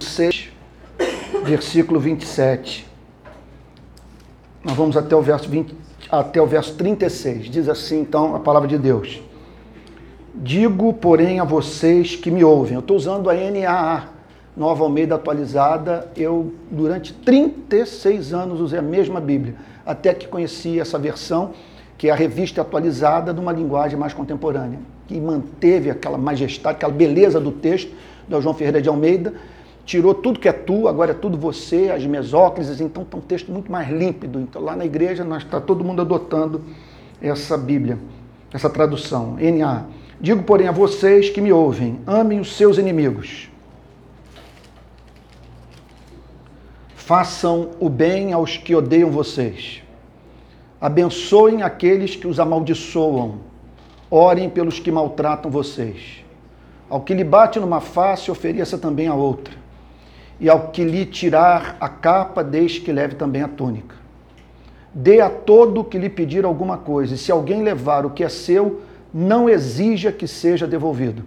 6, versículo 27. Nós vamos até o verso 20, até o verso 36. Diz assim, então, a palavra de Deus. Digo, porém, a vocês que me ouvem. Eu estou usando a NAA, Nova Almeida Atualizada. Eu, durante 36 anos, usei a mesma Bíblia, até que conheci essa versão, que é a revista atualizada de uma linguagem mais contemporânea, que manteve aquela majestade, aquela beleza do texto do João Ferreira de Almeida, tirou tudo que é tu, agora é tudo você, as mesóclises, então está um texto muito mais límpido. Então lá na igreja nós está todo mundo adotando essa Bíblia, essa tradução, NA. Digo, porém, a vocês que me ouvem, amem os seus inimigos. Façam o bem aos que odeiam vocês. Abençoem aqueles que os amaldiçoam. Orem pelos que maltratam vocês. Ao que lhe bate numa face, ofereça também a outra. E ao que lhe tirar a capa, deixe que leve também a túnica. Dê a todo que lhe pedir alguma coisa, e se alguém levar o que é seu, não exija que seja devolvido.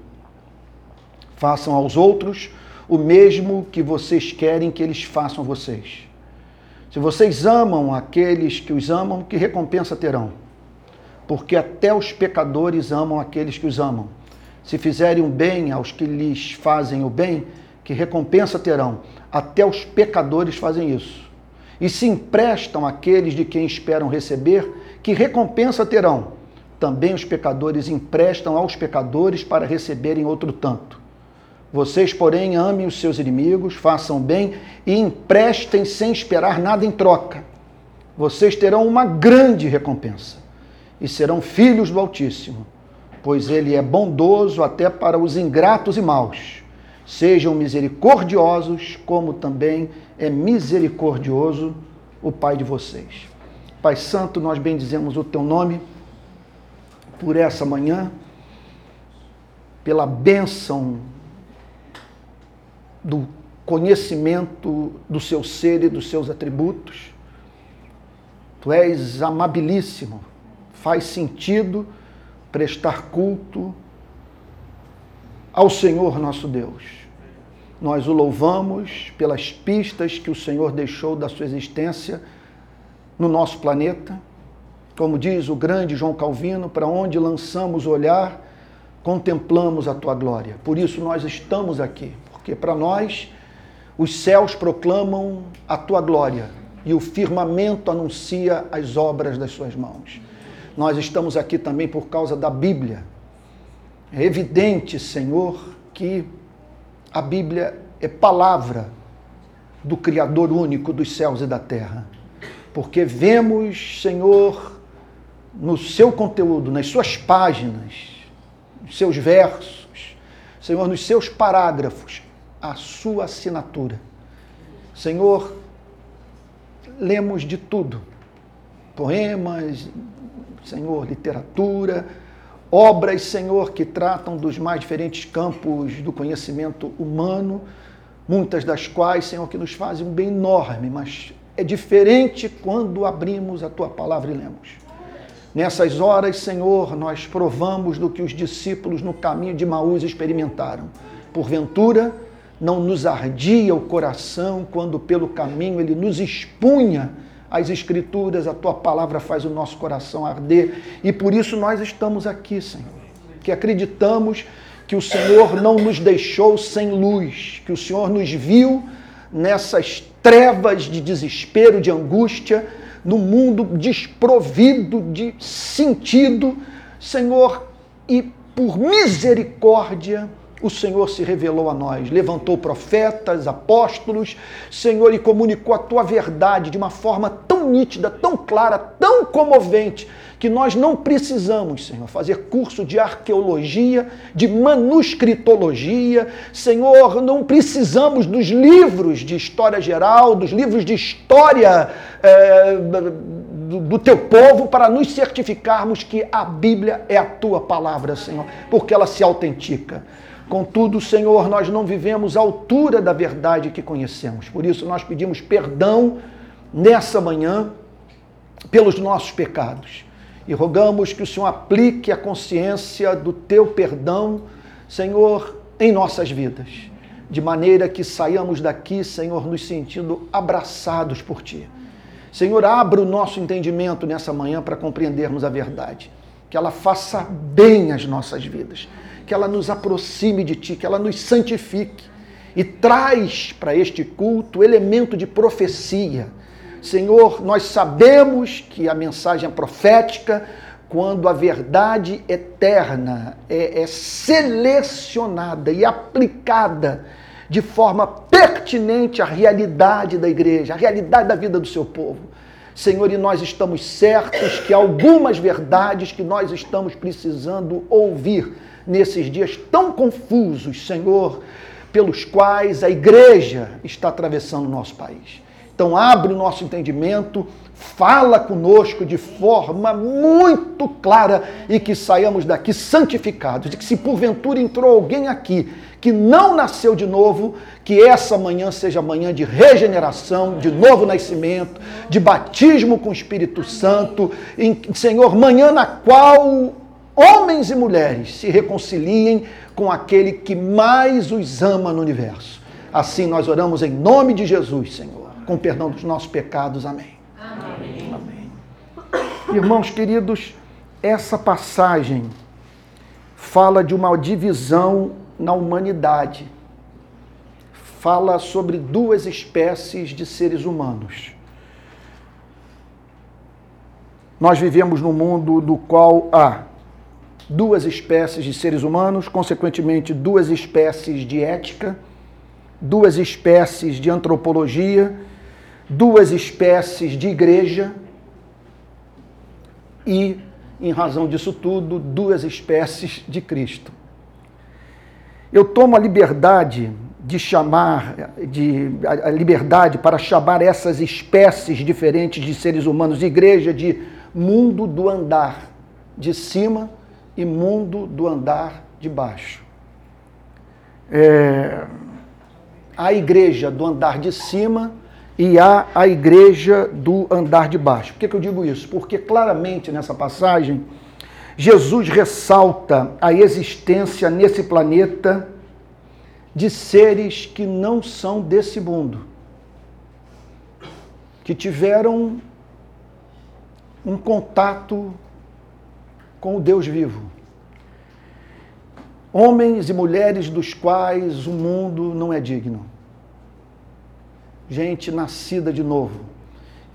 Façam aos outros o mesmo que vocês querem que eles façam a vocês. Se vocês amam aqueles que os amam, que recompensa terão? Porque até os pecadores amam aqueles que os amam. Se fizerem o bem aos que lhes fazem o bem, que recompensa terão? Até os pecadores fazem isso. E se emprestam àqueles de quem esperam receber, que recompensa terão? Também os pecadores emprestam aos pecadores para receberem outro tanto. Vocês, porém, amem os seus inimigos, façam bem e emprestem sem esperar nada em troca. Vocês terão uma grande recompensa e serão filhos do Altíssimo, pois ele é bondoso até para os ingratos e maus. Sejam misericordiosos, como também é misericordioso o Pai de vocês. Pai Santo, nós bendizemos o teu nome por essa manhã, pela bênção do conhecimento do seu ser e dos seus atributos. Tu és amabilíssimo, faz sentido prestar culto ao Senhor nosso Deus. Nós o louvamos pelas pistas que o Senhor deixou da sua existência no nosso planeta. Como diz o grande João Calvino, para onde lançamos o olhar, contemplamos a tua glória. Por isso nós estamos aqui, porque para nós os céus proclamam a tua glória e o firmamento anuncia as obras das suas mãos. Nós estamos aqui também por causa da Bíblia. É evidente, Senhor, que a Bíblia é palavra do Criador único dos céus e da terra. Porque vemos, Senhor, no seu conteúdo, nas suas páginas, nos seus versos, Senhor, nos seus parágrafos, a sua assinatura. Senhor, lemos de tudo: poemas, Senhor, literatura, obras, Senhor, que tratam dos mais diferentes campos do conhecimento humano, muitas das quais, Senhor, que nos fazem um bem enorme, mas é diferente quando abrimos a tua palavra e lemos. Nessas horas, Senhor, nós provamos do que os discípulos no caminho de Maús experimentaram. Porventura, não nos ardia o coração quando pelo caminho ele nos expunha as Escrituras, a tua palavra faz o nosso coração arder. E por isso nós estamos aqui, Senhor. Que acreditamos que o Senhor não nos deixou sem luz, que o Senhor nos viu nessas trevas de desespero, de angústia, no mundo desprovido de sentido, Senhor, e por misericórdia o Senhor se revelou a nós, levantou profetas, apóstolos, Senhor, e comunicou a tua verdade de uma forma tão nítida, tão clara, tão comovente que nós não precisamos, Senhor, fazer curso de arqueologia, de manuscritologia. Senhor, não precisamos dos livros de história geral, dos livros de história é, do, do teu povo para nos certificarmos que a Bíblia é a tua palavra, Senhor, porque ela se autentica. Contudo, Senhor, nós não vivemos à altura da verdade que conhecemos. Por isso, nós pedimos perdão nessa manhã pelos nossos pecados e rogamos que o Senhor aplique a consciência do teu perdão, Senhor, em nossas vidas, de maneira que saiamos daqui, Senhor, nos sentindo abraçados por ti. Senhor, abra o nosso entendimento nessa manhã para compreendermos a verdade, que ela faça bem as nossas vidas, que ela nos aproxime de ti, que ela nos santifique e traz para este culto elemento de profecia Senhor, nós sabemos que a mensagem é profética quando a verdade eterna é, é selecionada e aplicada de forma pertinente à realidade da igreja, à realidade da vida do seu povo. Senhor, e nós estamos certos que algumas verdades que nós estamos precisando ouvir nesses dias tão confusos, Senhor, pelos quais a igreja está atravessando o nosso país. Então, abre o nosso entendimento, fala conosco de forma muito clara e que saiamos daqui santificados. E que, se porventura entrou alguém aqui que não nasceu de novo, que essa manhã seja manhã de regeneração, de novo nascimento, de batismo com o Espírito Santo, Senhor, manhã na qual homens e mulheres se reconciliem com aquele que mais os ama no universo. Assim nós oramos em nome de Jesus, Senhor com perdão dos nossos pecados. Amém. Amém. Amém. Irmãos queridos, essa passagem fala de uma divisão na humanidade. Fala sobre duas espécies de seres humanos. Nós vivemos num mundo do qual há duas espécies de seres humanos, consequentemente, duas espécies de ética, duas espécies de antropologia duas espécies de igreja e, em razão disso tudo, duas espécies de Cristo. Eu tomo a liberdade de chamar, de, a liberdade para chamar essas espécies diferentes de seres humanos de igreja de mundo do andar de cima e mundo do andar de baixo. É, a igreja do andar de cima e há a igreja do andar de baixo. Por que, que eu digo isso? Porque claramente nessa passagem, Jesus ressalta a existência nesse planeta de seres que não são desse mundo, que tiveram um contato com o Deus vivo. Homens e mulheres dos quais o mundo não é digno gente nascida de novo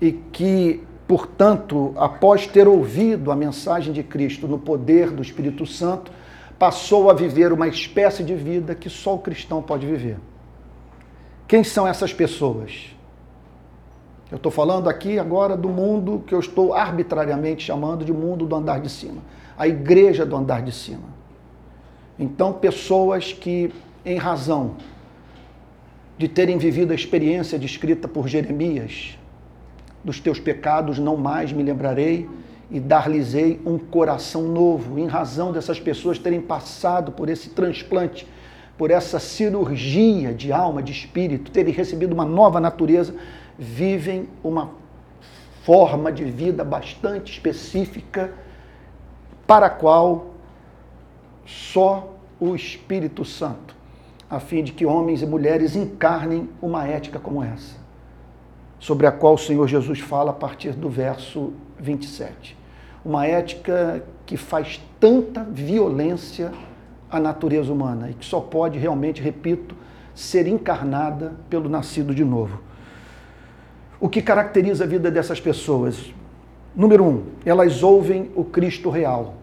e que, portanto, após ter ouvido a mensagem de Cristo no poder do Espírito Santo, passou a viver uma espécie de vida que só o cristão pode viver. Quem são essas pessoas? Eu estou falando aqui agora do mundo que eu estou arbitrariamente chamando de mundo do andar de cima a igreja do andar de cima. Então, pessoas que, em razão de terem vivido a experiência descrita por Jeremias. Dos teus pecados não mais me lembrarei e dar-lhes-ei um coração novo, em razão dessas pessoas terem passado por esse transplante, por essa cirurgia de alma, de espírito, terem recebido uma nova natureza, vivem uma forma de vida bastante específica para a qual só o Espírito Santo a fim de que homens e mulheres encarnem uma ética como essa, sobre a qual o Senhor Jesus fala a partir do verso 27. Uma ética que faz tanta violência à natureza humana e que só pode realmente, repito, ser encarnada pelo nascido de novo. O que caracteriza a vida dessas pessoas? Número um, elas ouvem o Cristo real.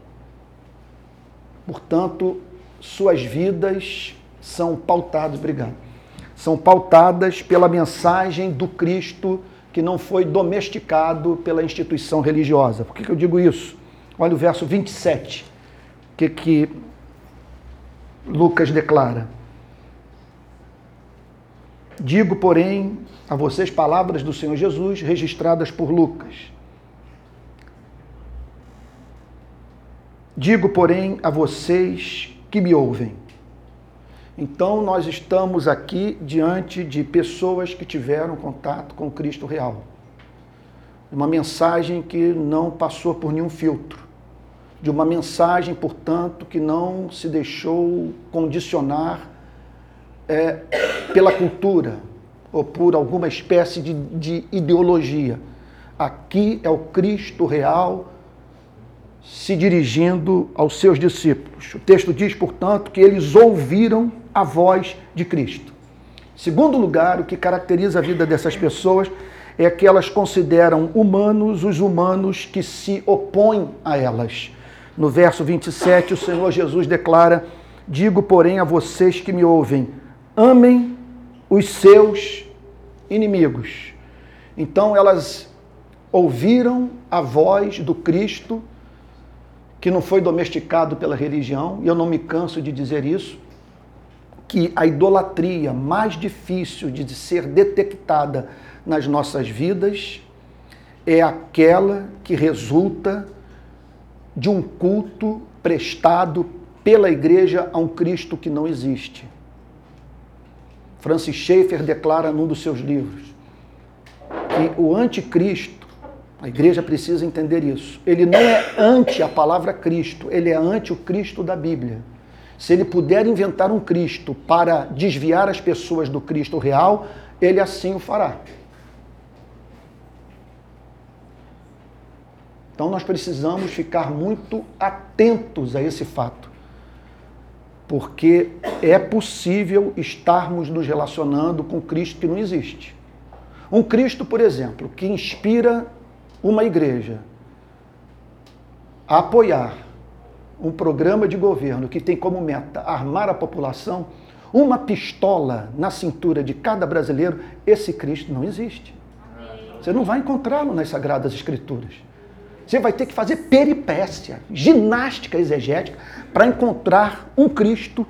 Portanto, suas vidas são pautadas, obrigado, são pautadas pela mensagem do Cristo que não foi domesticado pela instituição religiosa. Por que, que eu digo isso? Olha o verso 27, o que, que Lucas declara. Digo, porém, a vocês palavras do Senhor Jesus registradas por Lucas. Digo, porém, a vocês que me ouvem. Então, nós estamos aqui diante de pessoas que tiveram contato com Cristo real. Uma mensagem que não passou por nenhum filtro. De uma mensagem, portanto, que não se deixou condicionar é, pela cultura ou por alguma espécie de, de ideologia. Aqui é o Cristo real se dirigindo aos seus discípulos. O texto diz, portanto, que eles ouviram a voz de Cristo. Segundo lugar, o que caracteriza a vida dessas pessoas é que elas consideram humanos os humanos que se opõem a elas. No verso 27, o Senhor Jesus declara: Digo, porém, a vocês que me ouvem, amem os seus inimigos. Então elas ouviram a voz do Cristo que não foi domesticado pela religião, e eu não me canso de dizer isso, que a idolatria mais difícil de ser detectada nas nossas vidas é aquela que resulta de um culto prestado pela igreja a um Cristo que não existe. Francis Schaeffer declara num dos seus livros que o anticristo a igreja precisa entender isso. Ele não é anti a palavra Cristo, ele é anti o Cristo da Bíblia. Se ele puder inventar um Cristo para desviar as pessoas do Cristo real, ele assim o fará. Então nós precisamos ficar muito atentos a esse fato. Porque é possível estarmos nos relacionando com Cristo que não existe. Um Cristo, por exemplo, que inspira uma igreja a apoiar um programa de governo que tem como meta armar a população, uma pistola na cintura de cada brasileiro, esse Cristo não existe. Você não vai encontrá-lo nas Sagradas Escrituras. Você vai ter que fazer peripécia, ginástica exegética, para encontrar um Cristo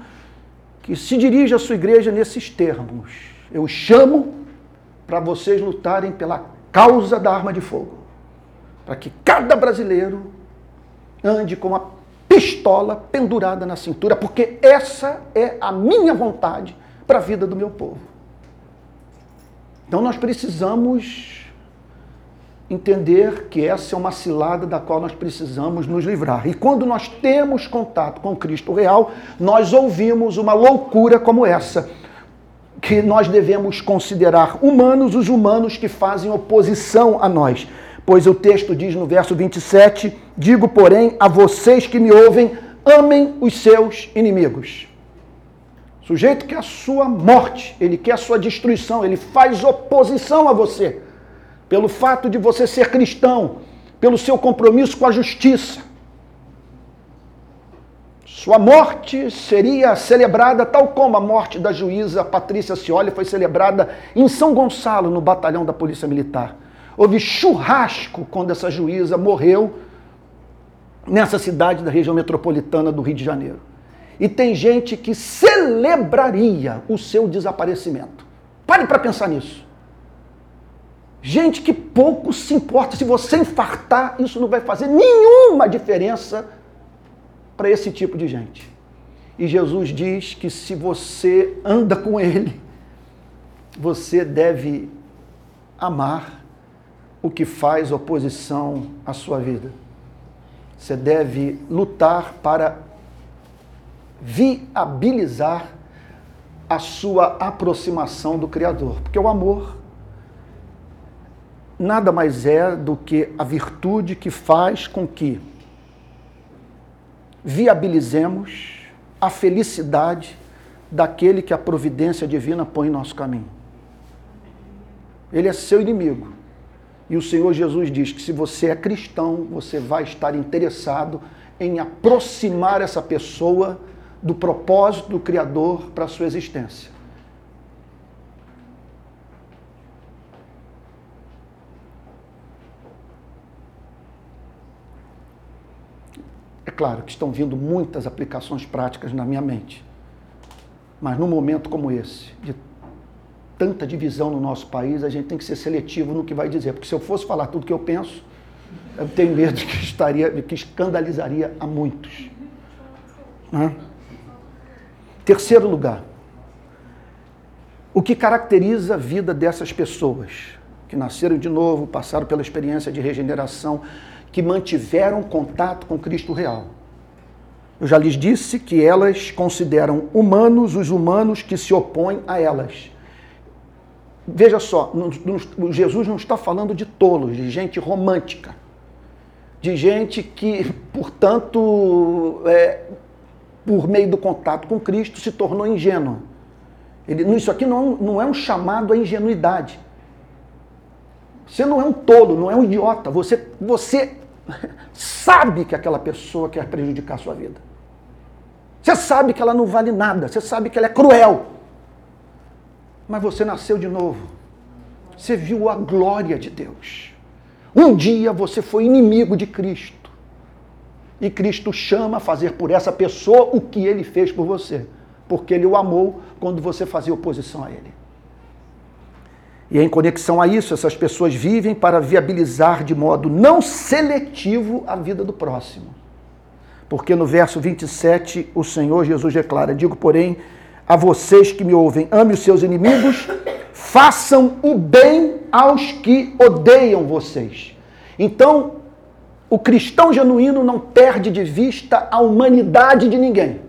que se dirige à sua igreja nesses termos. Eu chamo para vocês lutarem pela causa da arma de fogo para que cada brasileiro ande com uma pistola pendurada na cintura, porque essa é a minha vontade para a vida do meu povo. Então nós precisamos entender que essa é uma cilada da qual nós precisamos nos livrar. E quando nós temos contato com Cristo real, nós ouvimos uma loucura como essa, que nós devemos considerar humanos os humanos que fazem oposição a nós. Pois o texto diz no verso 27: Digo, porém, a vocês que me ouvem, amem os seus inimigos. Sujeito que a sua morte, ele quer a sua destruição, ele faz oposição a você, pelo fato de você ser cristão, pelo seu compromisso com a justiça. Sua morte seria celebrada tal como a morte da juíza Patrícia Cioli foi celebrada em São Gonçalo, no batalhão da Polícia Militar. Houve churrasco quando essa juíza morreu nessa cidade da região metropolitana do Rio de Janeiro. E tem gente que celebraria o seu desaparecimento. Pare para pensar nisso. Gente que pouco se importa. Se você infartar, isso não vai fazer nenhuma diferença para esse tipo de gente. E Jesus diz que se você anda com Ele, você deve amar o que faz oposição à sua vida. Você deve lutar para viabilizar a sua aproximação do Criador. Porque o amor nada mais é do que a virtude que faz com que viabilizemos a felicidade daquele que a providência divina põe em nosso caminho. Ele é seu inimigo. E o Senhor Jesus diz que se você é cristão, você vai estar interessado em aproximar essa pessoa do propósito do Criador para a sua existência. Claro que estão vindo muitas aplicações práticas na minha mente. Mas num momento como esse, de tanta divisão no nosso país, a gente tem que ser seletivo no que vai dizer. Porque se eu fosse falar tudo que eu penso, eu tenho medo de que, estaria, de que escandalizaria a muitos. Né? Terceiro lugar, o que caracteriza a vida dessas pessoas que nasceram de novo, passaram pela experiência de regeneração, que mantiveram contato com Cristo real. Eu já lhes disse que elas consideram humanos os humanos que se opõem a elas. Veja só, Jesus não está falando de tolos, de gente romântica, de gente que, portanto, é, por meio do contato com Cristo, se tornou ingênua. Ele, isso aqui não, não é um chamado à ingenuidade. Você não é um tolo, não é um idiota. Você, você sabe que aquela pessoa quer prejudicar a sua vida. Você sabe que ela não vale nada. Você sabe que ela é cruel. Mas você nasceu de novo. Você viu a glória de Deus. Um dia você foi inimigo de Cristo. E Cristo chama a fazer por essa pessoa o que ele fez por você. Porque ele o amou quando você fazia oposição a ele. E em conexão a isso, essas pessoas vivem para viabilizar de modo não seletivo a vida do próximo. Porque no verso 27, o Senhor Jesus declara: Digo, porém, a vocês que me ouvem, ame os seus inimigos, façam o bem aos que odeiam vocês. Então, o cristão genuíno não perde de vista a humanidade de ninguém.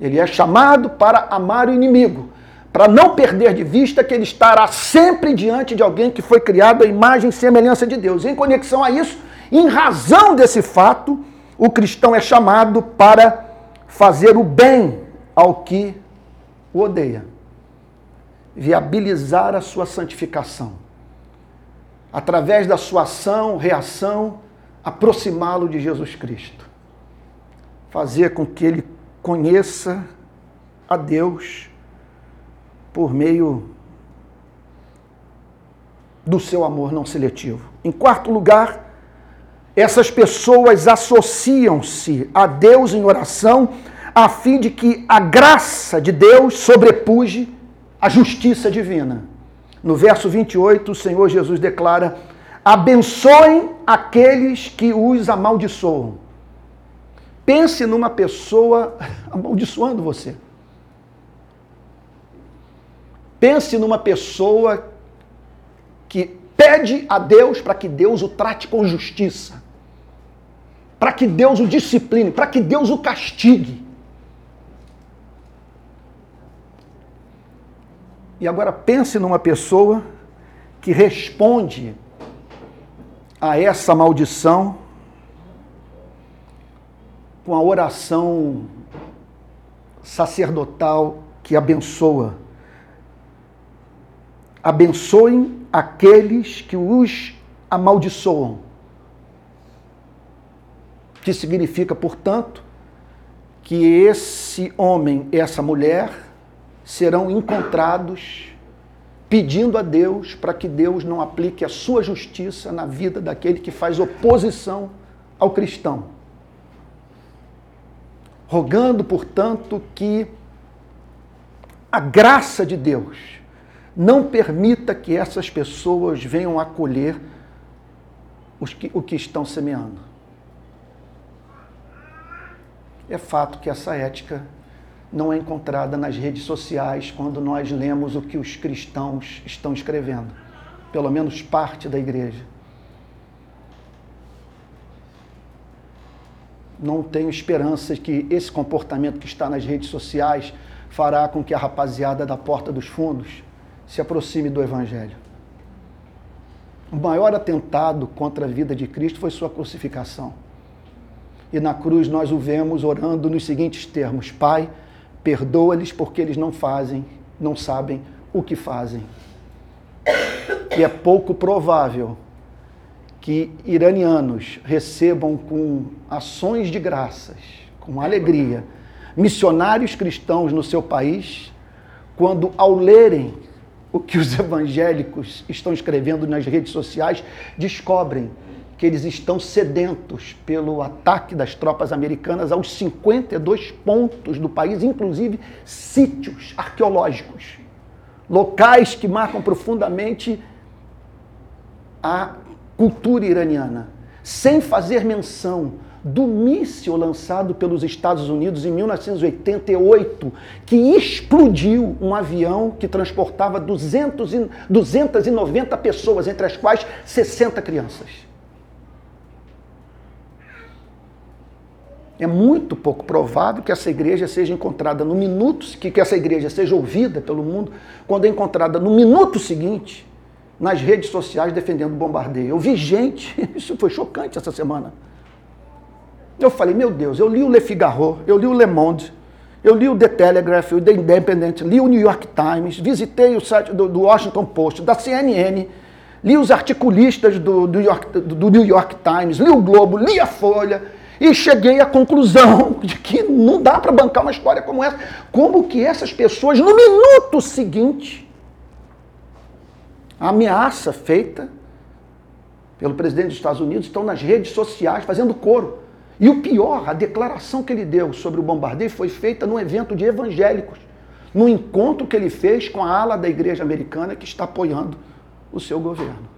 Ele é chamado para amar o inimigo, para não perder de vista que ele estará sempre diante de alguém que foi criado à imagem e semelhança de Deus. Em conexão a isso, em razão desse fato, o cristão é chamado para fazer o bem ao que o odeia, viabilizar a sua santificação, através da sua ação, reação, aproximá-lo de Jesus Cristo, fazer com que ele conheça a Deus por meio do seu amor não seletivo. Em quarto lugar, essas pessoas associam-se a Deus em oração a fim de que a graça de Deus sobrepuje a justiça divina. No verso 28, o Senhor Jesus declara: abençoem aqueles que os amaldiçoam. Pense numa pessoa amaldiçoando você. Pense numa pessoa que pede a Deus para que Deus o trate com justiça, para que Deus o discipline, para que Deus o castigue. E agora pense numa pessoa que responde a essa maldição com a oração sacerdotal que abençoa abençoem aqueles que os amaldiçoam. Que significa, portanto, que esse homem e essa mulher serão encontrados pedindo a Deus para que Deus não aplique a sua justiça na vida daquele que faz oposição ao cristão. Rogando, portanto, que a graça de Deus não permita que essas pessoas venham acolher que, o que estão semeando. É fato que essa ética não é encontrada nas redes sociais quando nós lemos o que os cristãos estão escrevendo, pelo menos parte da igreja. Não tenho esperança que esse comportamento que está nas redes sociais fará com que a rapaziada da porta dos fundos se aproxime do Evangelho. O maior atentado contra a vida de Cristo foi sua crucificação. E na cruz nós o vemos orando nos seguintes termos: Pai, perdoa-lhes porque eles não fazem, não sabem o que fazem. E é pouco provável que iranianos recebam com ações de graças, com alegria, missionários cristãos no seu país, quando ao lerem o que os evangélicos estão escrevendo nas redes sociais, descobrem que eles estão sedentos pelo ataque das tropas americanas aos 52 pontos do país, inclusive sítios arqueológicos, locais que marcam profundamente a cultura iraniana, sem fazer menção do míssil lançado pelos Estados Unidos em 1988, que explodiu um avião que transportava 200 e, 290 pessoas, entre as quais 60 crianças. É muito pouco provável que essa igreja seja encontrada no minuto, que, que essa igreja seja ouvida pelo mundo, quando é encontrada no minuto seguinte nas redes sociais defendendo o bombardeio. Eu vi gente, isso foi chocante essa semana. Eu falei, meu Deus, eu li o Le Figaro, eu li o Le Monde, eu li o The Telegraph, o The Independent, li o New York Times, visitei o site do, do Washington Post, da CNN, li os articulistas do, do, York, do New York Times, li o Globo, li a Folha e cheguei à conclusão de que não dá para bancar uma história como essa. Como que essas pessoas, no minuto seguinte, a ameaça feita pelo presidente dos Estados Unidos estão nas redes sociais fazendo coro. E o pior, a declaração que ele deu sobre o bombardeio foi feita num evento de evangélicos, no encontro que ele fez com a ala da igreja americana que está apoiando o seu governo.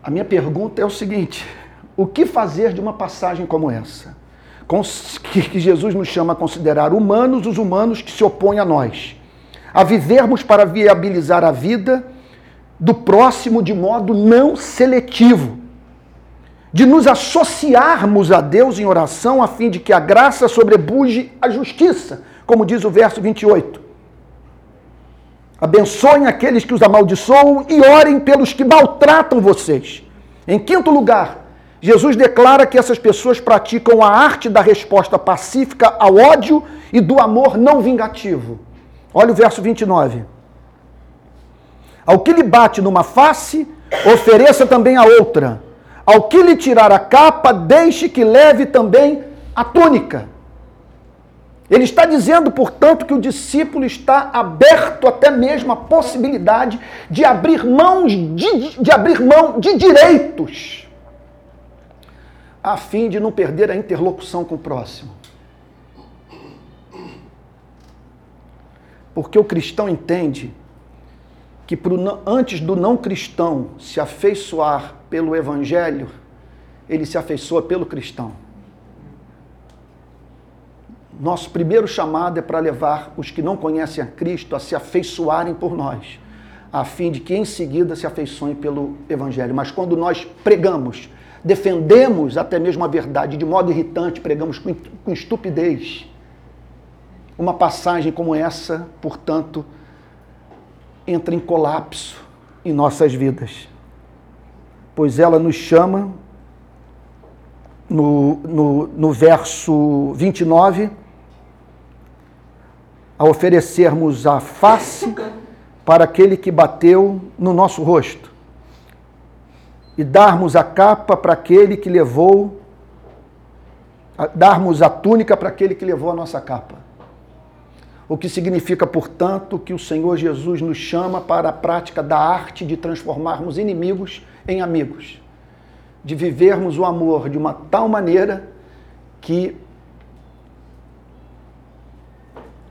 A minha pergunta é o seguinte: o que fazer de uma passagem como essa? Que Jesus nos chama a considerar humanos os humanos que se opõem a nós, a vivermos para viabilizar a vida do próximo de modo não seletivo de nos associarmos a Deus em oração a fim de que a graça sobrebuje a justiça, como diz o verso 28. Abençoem aqueles que os amaldiçoam e orem pelos que maltratam vocês. Em quinto lugar, Jesus declara que essas pessoas praticam a arte da resposta pacífica ao ódio e do amor não vingativo. Olha o verso 29. Ao que lhe bate numa face, ofereça também a outra. Ao que lhe tirar a capa, deixe que leve também a túnica. Ele está dizendo, portanto, que o discípulo está aberto até mesmo à possibilidade de abrir mãos de, de abrir mão de direitos, a fim de não perder a interlocução com o próximo. Porque o cristão entende que pro, antes do não cristão se afeiçoar pelo evangelho, ele se afeiçoa pelo cristão. Nosso primeiro chamado é para levar os que não conhecem a Cristo a se afeiçoarem por nós, a fim de que em seguida se afeiçoem pelo evangelho. Mas quando nós pregamos, defendemos até mesmo a verdade de modo irritante, pregamos com estupidez, uma passagem como essa, portanto, entra em colapso em nossas vidas. Pois ela nos chama, no, no, no verso 29, a oferecermos a face para aquele que bateu no nosso rosto e darmos a capa para aquele que levou, darmos a túnica para aquele que levou a nossa capa. O que significa, portanto, que o Senhor Jesus nos chama para a prática da arte de transformarmos inimigos em amigos, de vivermos o amor de uma tal maneira que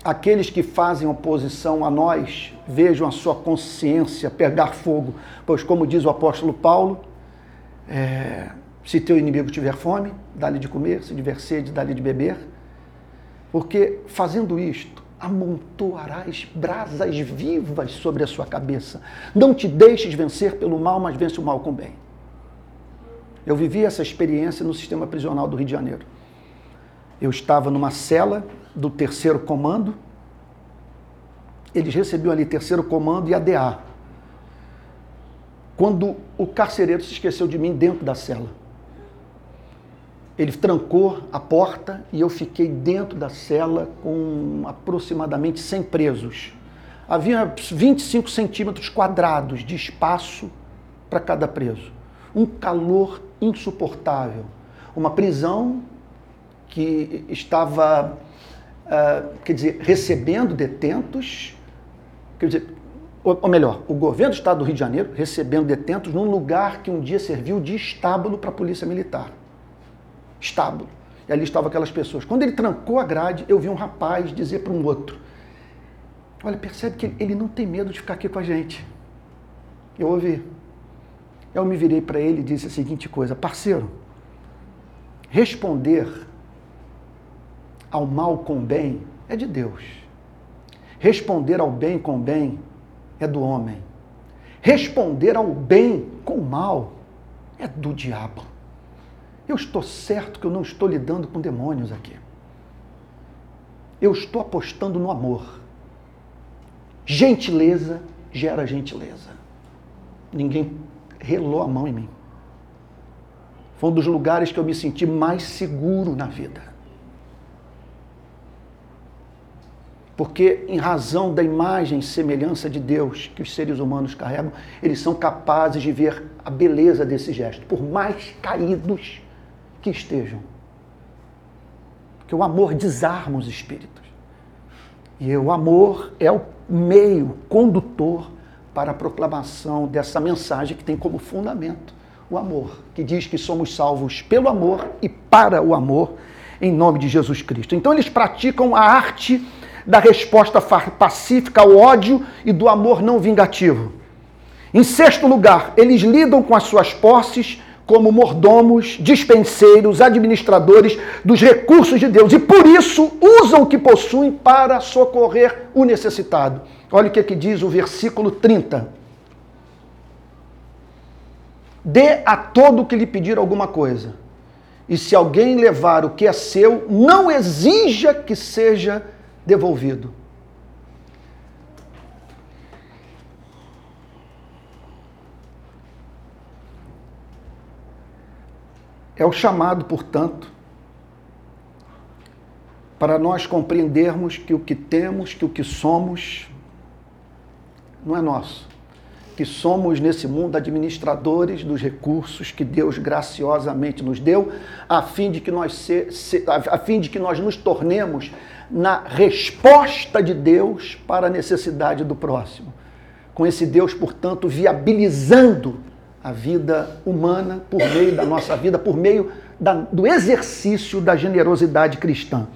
aqueles que fazem oposição a nós vejam a sua consciência pegar fogo, pois, como diz o apóstolo Paulo, é, se teu inimigo tiver fome, dá-lhe de comer, se tiver sede, dá-lhe de beber, porque fazendo isto, amontoarás brasas vivas sobre a sua cabeça. Não te deixes vencer pelo mal, mas vence o mal com o bem. Eu vivi essa experiência no sistema prisional do Rio de Janeiro. Eu estava numa cela do terceiro comando. Eles recebiam ali terceiro comando e ADA. Quando o carcereiro se esqueceu de mim dentro da cela. Ele trancou a porta e eu fiquei dentro da cela com aproximadamente 100 presos. Havia 25 centímetros quadrados de espaço para cada preso. Um calor insuportável. Uma prisão que estava, uh, quer dizer, recebendo detentos, quer dizer, ou melhor, o governo do estado do Rio de Janeiro recebendo detentos num lugar que um dia serviu de estábulo para a polícia militar. Estábulo. E ali estavam aquelas pessoas. Quando ele trancou a grade, eu vi um rapaz dizer para um outro: Olha, percebe que ele não tem medo de ficar aqui com a gente. Eu ouvi. Eu me virei para ele e disse a seguinte coisa: Parceiro, responder ao mal com bem é de Deus. Responder ao bem com bem é do homem. Responder ao bem com mal é do diabo. Eu estou certo que eu não estou lidando com demônios aqui. Eu estou apostando no amor. Gentileza gera gentileza. Ninguém relou a mão em mim. Foi um dos lugares que eu me senti mais seguro na vida. Porque, em razão da imagem e semelhança de Deus que os seres humanos carregam, eles são capazes de ver a beleza desse gesto, por mais caídos que estejam. Porque o amor desarma os espíritos. E o amor é o meio condutor para a proclamação dessa mensagem que tem como fundamento o amor, que diz que somos salvos pelo amor e para o amor, em nome de Jesus Cristo. Então eles praticam a arte da resposta pacífica ao ódio e do amor não vingativo. Em sexto lugar, eles lidam com as suas posses como mordomos, dispenseiros, administradores dos recursos de Deus e por isso usam o que possuem para socorrer o necessitado. Olha o que, é que diz o versículo 30. Dê a todo que lhe pedir alguma coisa. E se alguém levar o que é seu, não exija que seja devolvido. É o chamado, portanto, para nós compreendermos que o que temos, que o que somos, não é nosso. Que somos nesse mundo administradores dos recursos que Deus graciosamente nos deu, a fim de que nós, se, se, a fim de que nós nos tornemos na resposta de Deus para a necessidade do próximo. Com esse Deus, portanto, viabilizando a vida humana por meio da nossa vida, por meio da, do exercício da generosidade cristã.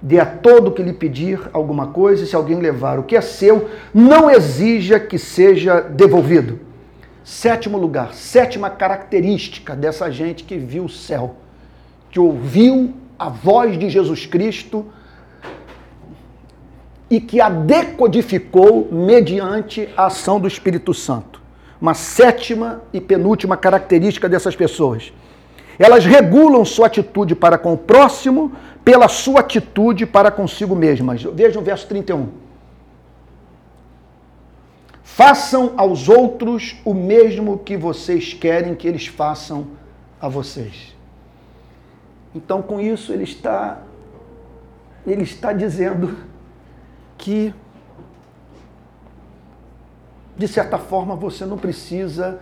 Dê a todo que lhe pedir alguma coisa, e se alguém levar o que é seu, não exija que seja devolvido. Sétimo lugar, sétima característica dessa gente que viu o céu, que ouviu a voz de Jesus Cristo e que a decodificou mediante a ação do Espírito Santo uma sétima e penúltima característica dessas pessoas. Elas regulam sua atitude para com o próximo pela sua atitude para consigo mesmas. Veja o verso 31. Façam aos outros o mesmo que vocês querem que eles façam a vocês. Então, com isso, ele está, ele está dizendo que de certa forma, você não precisa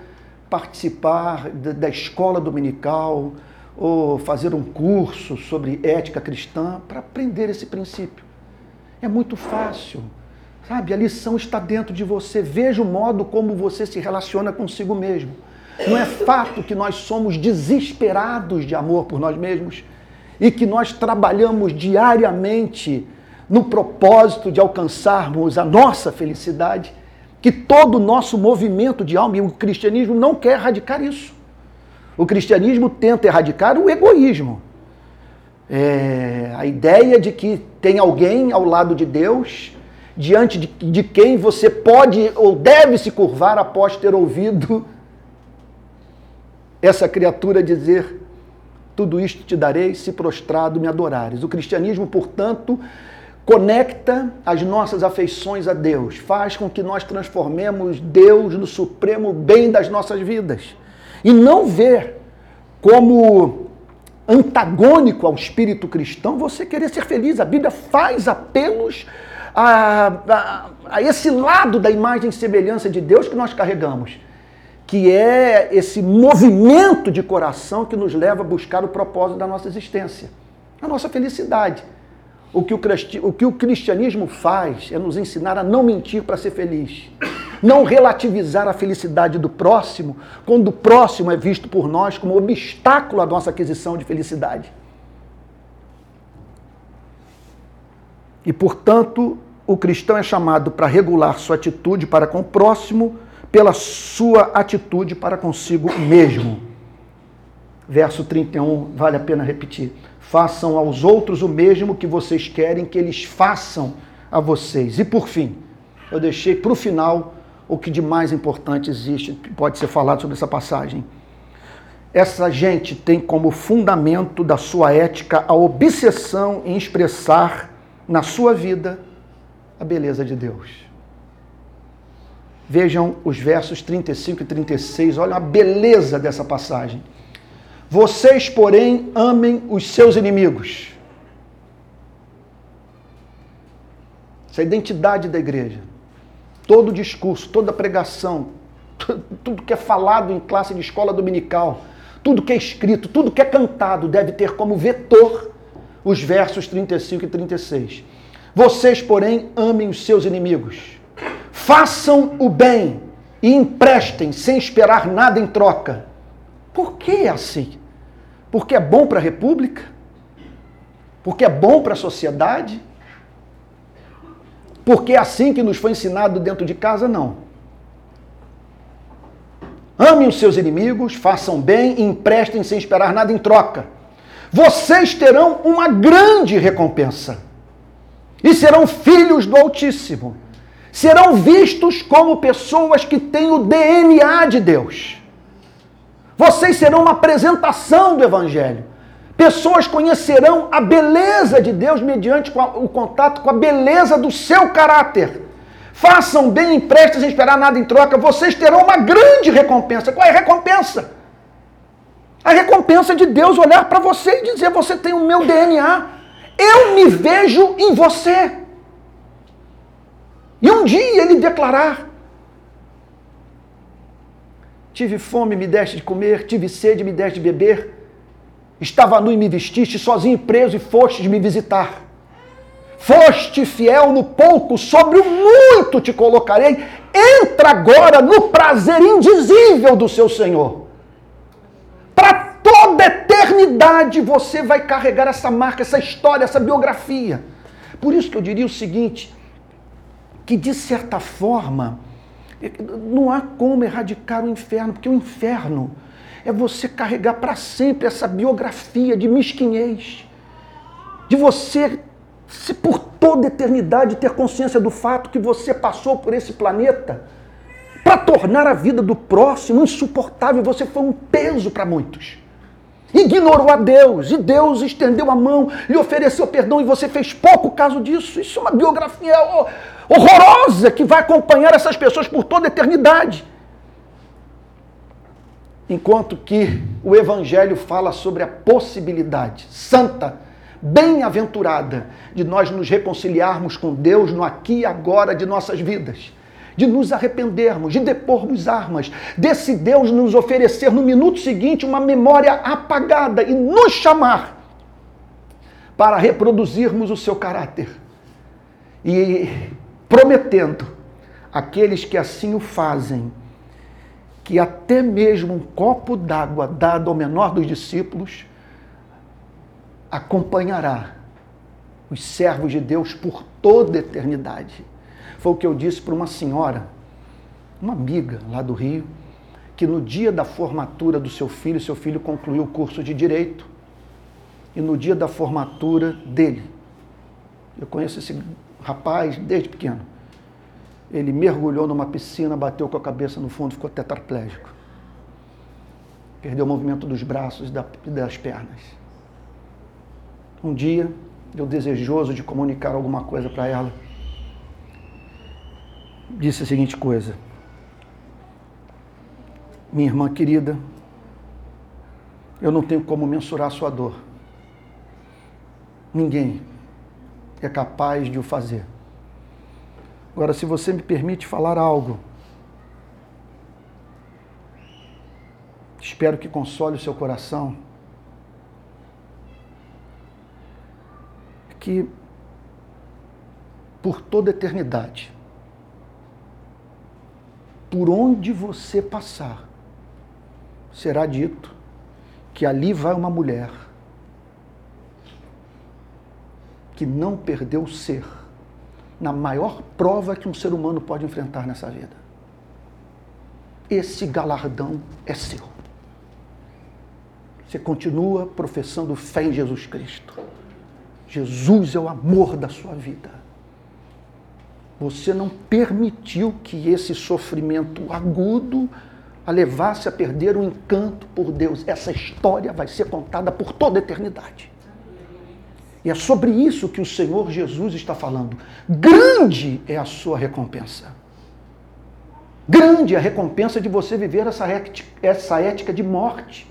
participar da escola dominical ou fazer um curso sobre ética cristã para aprender esse princípio. É muito fácil. Sabe, a lição está dentro de você. Veja o modo como você se relaciona consigo mesmo. Não é fato que nós somos desesperados de amor por nós mesmos e que nós trabalhamos diariamente no propósito de alcançarmos a nossa felicidade que todo o nosso movimento de alma, e o cristianismo não quer erradicar isso. O cristianismo tenta erradicar o egoísmo. É, a ideia de que tem alguém ao lado de Deus, diante de, de quem você pode ou deve se curvar após ter ouvido essa criatura dizer: Tudo isto te darei se prostrado me adorares. O cristianismo, portanto, conecta as nossas afeições a Deus, faz com que nós transformemos Deus no supremo bem das nossas vidas. E não ver como antagônico ao espírito cristão você querer ser feliz. A Bíblia faz apelos a, a, a esse lado da imagem e semelhança de Deus que nós carregamos, que é esse movimento de coração que nos leva a buscar o propósito da nossa existência, a nossa felicidade. O que o, cristianismo faz é nos ensinar a não mentir para ser feliz. não relativizar a felicidade do próximo, quando o próximo é visto por nós como obstáculo à nossa aquisição de felicidade. E, portanto, o cristão é chamado para regular sua atitude para com o próximo pela sua atitude para consigo mesmo. Verso 31, vale a pena repetir. Façam aos outros o mesmo que vocês querem que eles façam a vocês. E por fim, eu deixei para o final o que de mais importante existe, pode ser falado sobre essa passagem. Essa gente tem como fundamento da sua ética a obsessão em expressar na sua vida a beleza de Deus. Vejam os versos 35 e 36, olha a beleza dessa passagem. Vocês, porém, amem os seus inimigos. Essa é a identidade da igreja. Todo discurso, toda pregação, tudo que é falado em classe de escola dominical, tudo que é escrito, tudo que é cantado deve ter como vetor os versos 35 e 36. Vocês, porém, amem os seus inimigos. Façam o bem e emprestem sem esperar nada em troca. Por que é assim? Porque é bom para a república? Porque é bom para a sociedade? Porque é assim que nos foi ensinado dentro de casa? Não. Amem os seus inimigos, façam bem e emprestem sem esperar nada em troca. Vocês terão uma grande recompensa e serão filhos do Altíssimo. Serão vistos como pessoas que têm o DNA de Deus. Vocês serão uma apresentação do Evangelho. Pessoas conhecerão a beleza de Deus mediante o contato com a beleza do seu caráter. Façam bem, emprestem sem esperar nada em troca. Vocês terão uma grande recompensa. Qual é a recompensa? A recompensa de Deus olhar para você e dizer: Você tem o meu DNA. Eu me vejo em você. E um dia ele declarar: Tive fome, me deste de comer, tive sede, me deste de beber. Estava nu e me vestiste, sozinho preso, e fostes me visitar. Foste fiel no pouco, sobre o muito te colocarei. Entra agora no prazer indizível do seu Senhor. Para toda eternidade você vai carregar essa marca, essa história, essa biografia. Por isso que eu diria o seguinte: que de certa forma, não há como erradicar o inferno, porque o inferno é você carregar para sempre essa biografia de mesquinhez, de você, se por toda eternidade, ter consciência do fato que você passou por esse planeta para tornar a vida do próximo insuportável. Você foi um peso para muitos. Ignorou a Deus e Deus estendeu a mão, lhe ofereceu perdão e você fez pouco caso disso. Isso é uma biografia horrorosa que vai acompanhar essas pessoas por toda a eternidade. Enquanto que o Evangelho fala sobre a possibilidade santa, bem-aventurada, de nós nos reconciliarmos com Deus no aqui e agora de nossas vidas, de nos arrependermos, de depormos armas, desse Deus nos oferecer no minuto seguinte uma memória apagada e nos chamar para reproduzirmos o seu caráter. E prometendo aqueles que assim o fazem, que até mesmo um copo d'água dado ao menor dos discípulos acompanhará os servos de Deus por toda a eternidade. Foi o que eu disse para uma senhora, uma amiga lá do Rio, que no dia da formatura do seu filho, seu filho concluiu o curso de direito, e no dia da formatura dele, eu conheço esse rapaz desde pequeno. Ele mergulhou numa piscina, bateu com a cabeça no fundo, ficou tetraplégico. Perdeu o movimento dos braços e das pernas. Um dia, eu desejoso de comunicar alguma coisa para ela, disse a seguinte coisa: Minha irmã querida, eu não tenho como mensurar a sua dor. Ninguém é capaz de o fazer. Agora, se você me permite falar algo, espero que console o seu coração, que por toda eternidade, por onde você passar, será dito que ali vai uma mulher que não perdeu o ser na maior prova que um ser humano pode enfrentar nessa vida. Esse galardão é seu. Você continua professando fé em Jesus Cristo. Jesus é o amor da sua vida. Você não permitiu que esse sofrimento agudo a levasse a perder o encanto por Deus. Essa história vai ser contada por toda a eternidade. E é sobre isso que o Senhor Jesus está falando. Grande é a sua recompensa. Grande é a recompensa de você viver essa ética, de morte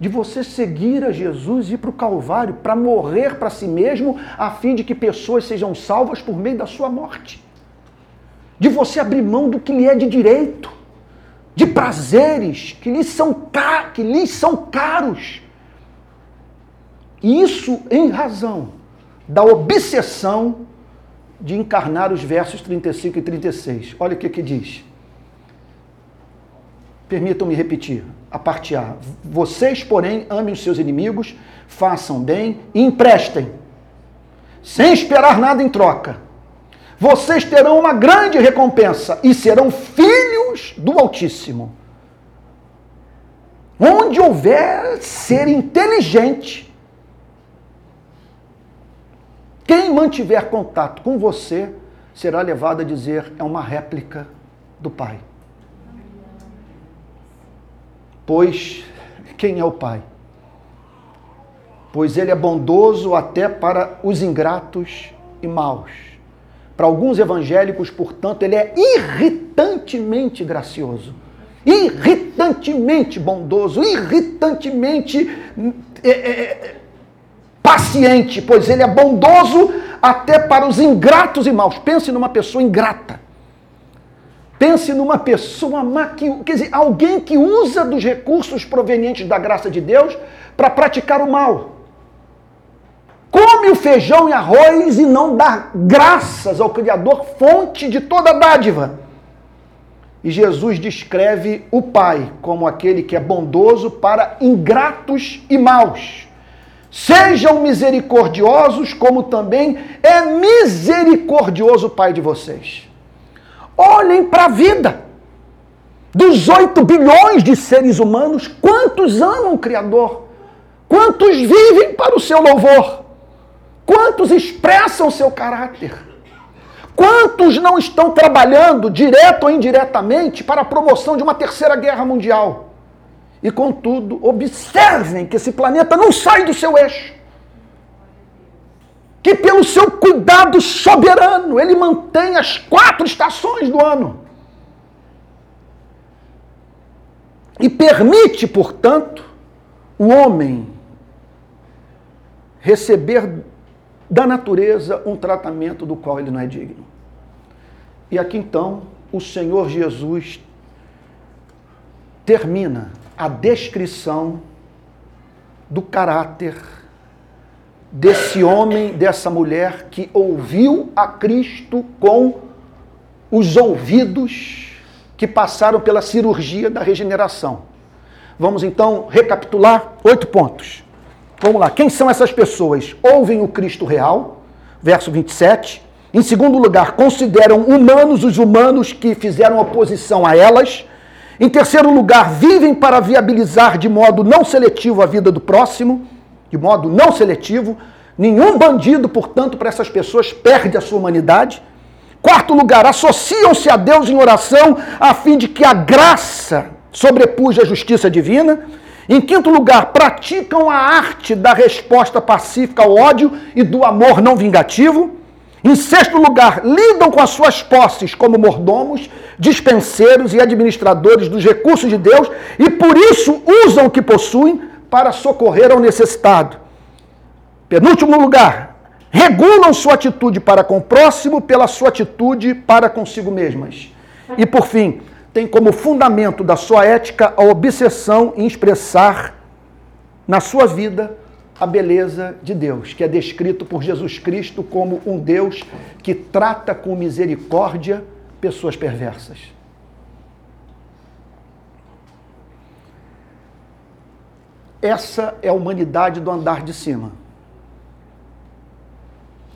de você seguir a Jesus e ir para o Calvário, para morrer para si mesmo, a fim de que pessoas sejam salvas por meio da sua morte. De você abrir mão do que lhe é de direito, de prazeres que lhe são, que lhe são caros. Isso em razão da obsessão de encarnar os versos 35 e 36. Olha o que, que diz. Permitam-me repetir a parte A. Vocês, porém, amem os seus inimigos, façam bem e emprestem, sem esperar nada em troca. Vocês terão uma grande recompensa e serão filhos do Altíssimo. Onde houver ser inteligente, quem mantiver contato com você será levado a dizer é uma réplica do Pai. Pois quem é o Pai? Pois ele é bondoso até para os ingratos e maus. Para alguns evangélicos, portanto, ele é irritantemente gracioso, irritantemente bondoso, irritantemente é, é, é, paciente, pois ele é bondoso até para os ingratos e maus. Pense numa pessoa ingrata Pense numa pessoa má, que, quer dizer, alguém que usa dos recursos provenientes da graça de Deus para praticar o mal. Come o feijão e arroz e não dá graças ao Criador, fonte de toda dádiva. E Jesus descreve o Pai como aquele que é bondoso para ingratos e maus. Sejam misericordiosos, como também é misericordioso o Pai de vocês. Olhem para a vida. Dos 8 bilhões de seres humanos, quantos amam o Criador? Quantos vivem para o seu louvor? Quantos expressam seu caráter? Quantos não estão trabalhando, direto ou indiretamente, para a promoção de uma terceira guerra mundial? E contudo, observem que esse planeta não sai do seu eixo que pelo seu cuidado soberano ele mantém as quatro estações do ano. E permite, portanto, o homem receber da natureza um tratamento do qual ele não é digno. E aqui então o Senhor Jesus termina a descrição do caráter desse homem, dessa mulher que ouviu a Cristo com os ouvidos que passaram pela cirurgia da regeneração. Vamos então recapitular oito pontos. Vamos lá. Quem são essas pessoas? Ouvem o Cristo real, verso 27. Em segundo lugar, consideram humanos os humanos que fizeram oposição a elas. Em terceiro lugar, vivem para viabilizar de modo não seletivo a vida do próximo de modo não seletivo. Nenhum bandido, portanto, para essas pessoas perde a sua humanidade. Quarto lugar, associam-se a Deus em oração a fim de que a graça sobrepuja a justiça divina. Em quinto lugar, praticam a arte da resposta pacífica ao ódio e do amor não vingativo. Em sexto lugar, lidam com as suas posses como mordomos, dispenseiros e administradores dos recursos de Deus e por isso usam o que possuem para socorrer ao necessitado. Penúltimo lugar, regulam sua atitude para com o próximo pela sua atitude para consigo mesmas. E por fim, tem como fundamento da sua ética a obsessão em expressar na sua vida a beleza de Deus, que é descrito por Jesus Cristo como um Deus que trata com misericórdia pessoas perversas. Essa é a humanidade do andar de cima.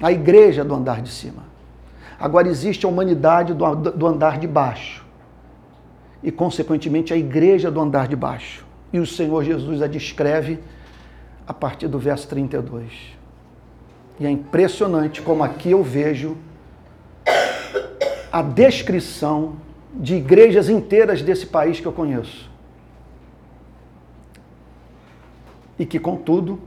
A igreja do andar de cima. Agora existe a humanidade do andar de baixo. E, consequentemente, a igreja do andar de baixo. E o Senhor Jesus a descreve a partir do verso 32. E é impressionante como aqui eu vejo a descrição de igrejas inteiras desse país que eu conheço. E que, contudo,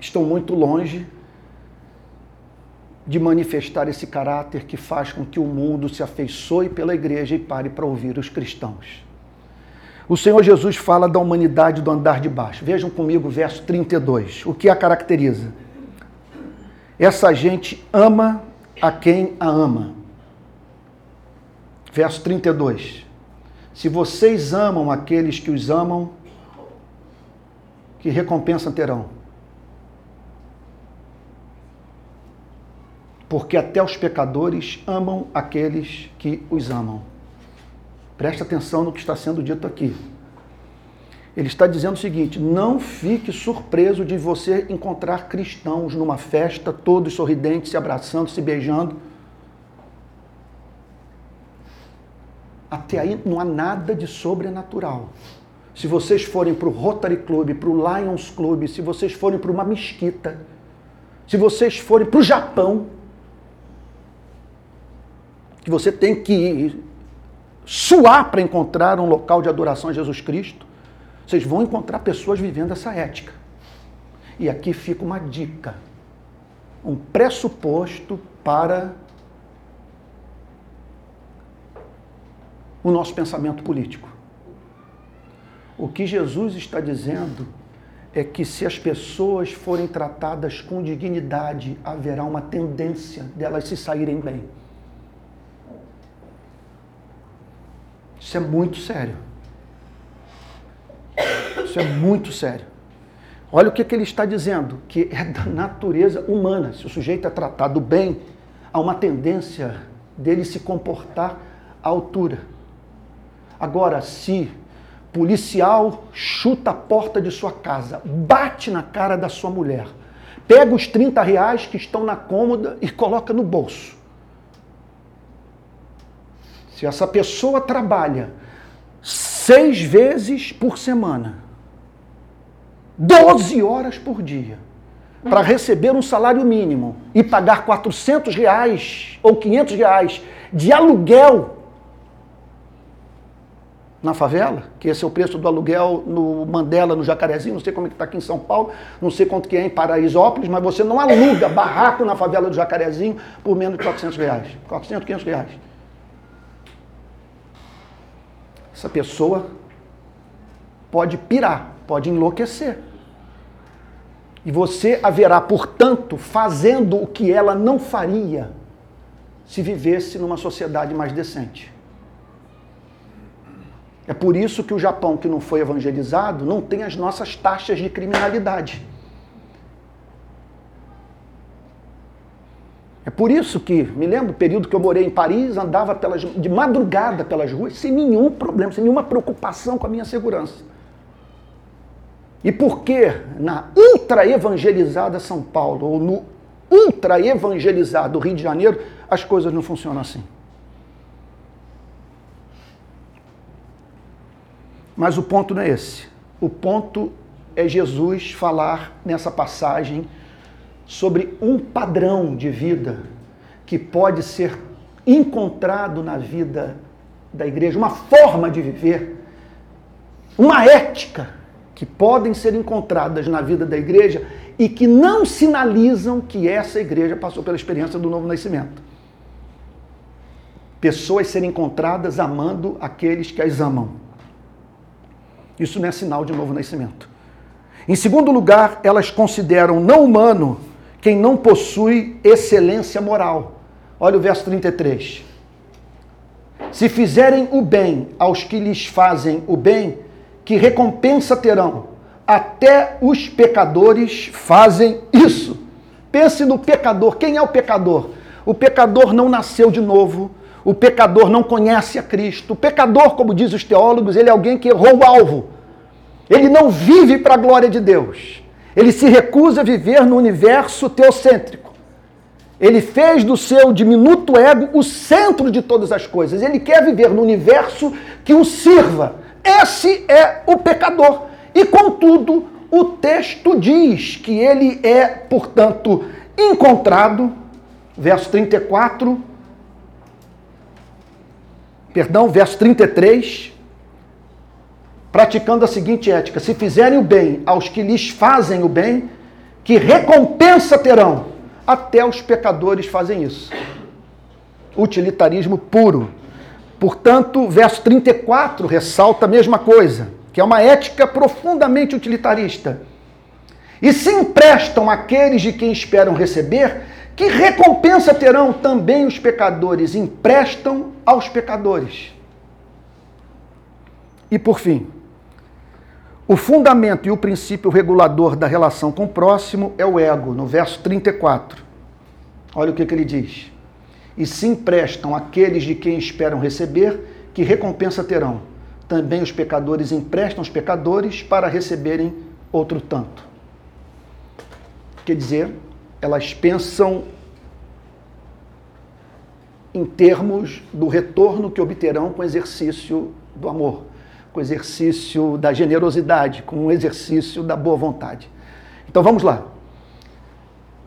estão muito longe de manifestar esse caráter que faz com que o mundo se afeiçoe pela igreja e pare para ouvir os cristãos. O Senhor Jesus fala da humanidade do andar de baixo. Vejam comigo o verso 32. O que a caracteriza? Essa gente ama a quem a ama. Verso 32. Se vocês amam aqueles que os amam, que recompensa terão? Porque até os pecadores amam aqueles que os amam. Preste atenção no que está sendo dito aqui. Ele está dizendo o seguinte: não fique surpreso de você encontrar cristãos numa festa, todos sorridentes, se abraçando, se beijando. Até aí não há nada de sobrenatural. Se vocês forem para o Rotary Club, para o Lions Club, se vocês forem para uma mesquita, se vocês forem para o Japão, que você tem que suar para encontrar um local de adoração a Jesus Cristo, vocês vão encontrar pessoas vivendo essa ética. E aqui fica uma dica, um pressuposto para o nosso pensamento político. O que Jesus está dizendo é que se as pessoas forem tratadas com dignidade, haverá uma tendência delas se saírem bem. Isso é muito sério. Isso é muito sério. Olha o que, que ele está dizendo, que é da natureza humana. Se o sujeito é tratado bem, há uma tendência dele se comportar à altura. Agora, se policial chuta a porta de sua casa, bate na cara da sua mulher, pega os 30 reais que estão na cômoda e coloca no bolso. Se essa pessoa trabalha seis vezes por semana, 12 horas por dia, para receber um salário mínimo e pagar 400 reais ou 500 reais de aluguel na favela, que esse é o preço do aluguel no Mandela, no Jacarezinho, não sei como é que está aqui em São Paulo, não sei quanto que é em Paraisópolis, mas você não aluga barraco na favela do Jacarezinho por menos de 400 reais, 400, 500 reais. Essa pessoa pode pirar, pode enlouquecer. E você haverá, portanto, fazendo o que ela não faria se vivesse numa sociedade mais decente. É por isso que o Japão, que não foi evangelizado, não tem as nossas taxas de criminalidade. É por isso que, me lembro, o período que eu morei em Paris, andava pelas, de madrugada pelas ruas sem nenhum problema, sem nenhuma preocupação com a minha segurança. E por que na ultra-evangelizada São Paulo, ou no ultra-evangelizado Rio de Janeiro, as coisas não funcionam assim? Mas o ponto não é esse. O ponto é Jesus falar nessa passagem sobre um padrão de vida que pode ser encontrado na vida da igreja, uma forma de viver, uma ética que podem ser encontradas na vida da igreja e que não sinalizam que essa igreja passou pela experiência do novo nascimento. Pessoas serem encontradas amando aqueles que as amam. Isso não é sinal de novo nascimento. Em segundo lugar, elas consideram não humano quem não possui excelência moral. Olha o verso 33. Se fizerem o bem aos que lhes fazem o bem, que recompensa terão? Até os pecadores fazem isso. Pense no pecador. Quem é o pecador? O pecador não nasceu de novo. O pecador não conhece a Cristo. O pecador, como diz os teólogos, ele é alguém que errou o alvo. Ele não vive para a glória de Deus. Ele se recusa a viver no universo teocêntrico. Ele fez do seu diminuto ego o centro de todas as coisas. Ele quer viver no universo que o sirva. Esse é o pecador. E contudo, o texto diz que ele é, portanto, encontrado, verso 34, perdão, verso 33, praticando a seguinte ética: se fizerem o bem aos que lhes fazem o bem, que recompensa terão? Até os pecadores fazem isso. Utilitarismo puro. Portanto, verso 34 ressalta a mesma coisa, que é uma ética profundamente utilitarista. E se emprestam aqueles de quem esperam receber, que recompensa terão também os pecadores? Emprestam aos pecadores. E por fim, o fundamento e o princípio regulador da relação com o próximo é o ego, no verso 34. Olha o que, que ele diz. E se emprestam aqueles de quem esperam receber, que recompensa terão. Também os pecadores emprestam os pecadores para receberem outro tanto. Quer dizer, elas pensam em termos do retorno que obterão com o exercício do amor com o exercício da generosidade, com o exercício da boa vontade. Então vamos lá.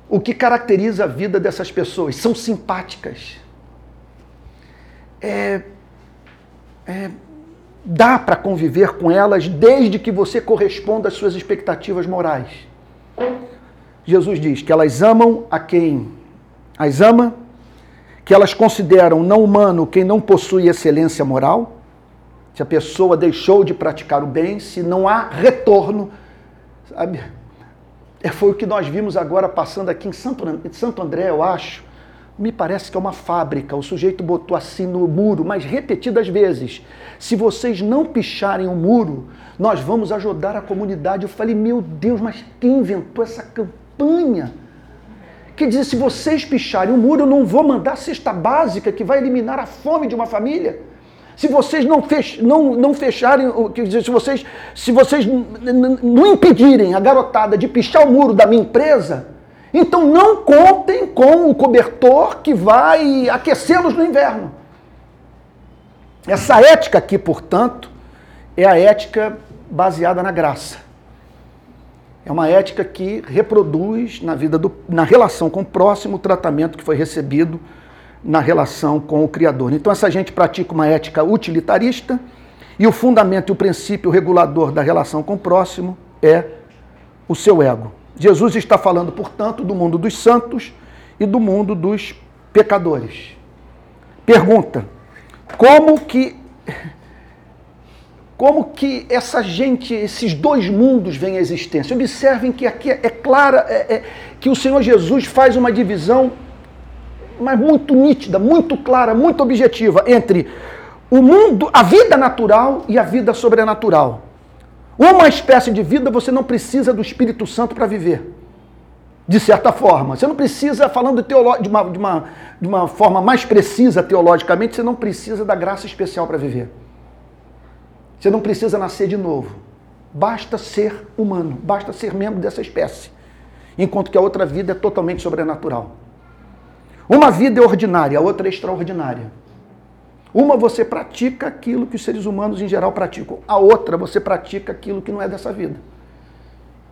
O que caracteriza a vida dessas pessoas? São simpáticas. É, é, dá para conviver com elas desde que você corresponda às suas expectativas morais. Jesus diz que elas amam a quem as ama, que elas consideram não humano quem não possui excelência moral se a pessoa deixou de praticar o bem, se não há retorno, sabe? É, foi o que nós vimos agora passando aqui em Santo, André, eu acho. Me parece que é uma fábrica. O sujeito botou assim no muro, mas repetidas vezes. Se vocês não picharem o muro, nós vamos ajudar a comunidade. Eu falei, meu Deus, mas quem inventou essa campanha? Quer dizer, se vocês picharem o muro, eu não vou mandar cesta básica que vai eliminar a fome de uma família se vocês não, fech, não, não fecharem, quer dizer, se vocês, se vocês não impedirem a garotada de pichar o muro da minha empresa, então não contem com o cobertor que vai aquecê-los no inverno. Essa ética aqui, portanto, é a ética baseada na graça. É uma ética que reproduz na vida do, na relação com o próximo o tratamento que foi recebido na relação com o Criador. Então, essa gente pratica uma ética utilitarista e o fundamento e o princípio regulador da relação com o próximo é o seu ego. Jesus está falando, portanto, do mundo dos santos e do mundo dos pecadores. Pergunta: como que como que essa gente, esses dois mundos vêm à existência? Observem que aqui é clara é, é, que o Senhor Jesus faz uma divisão mas muito nítida, muito clara, muito objetiva entre o mundo, a vida natural e a vida sobrenatural. Uma espécie de vida você não precisa do Espírito Santo para viver. De certa forma. Você não precisa, falando de, uma, de, uma, de uma forma mais precisa teologicamente, você não precisa da graça especial para viver. Você não precisa nascer de novo. Basta ser humano, basta ser membro dessa espécie. Enquanto que a outra vida é totalmente sobrenatural. Uma vida é ordinária, a outra é extraordinária. Uma você pratica aquilo que os seres humanos em geral praticam, a outra você pratica aquilo que não é dessa vida.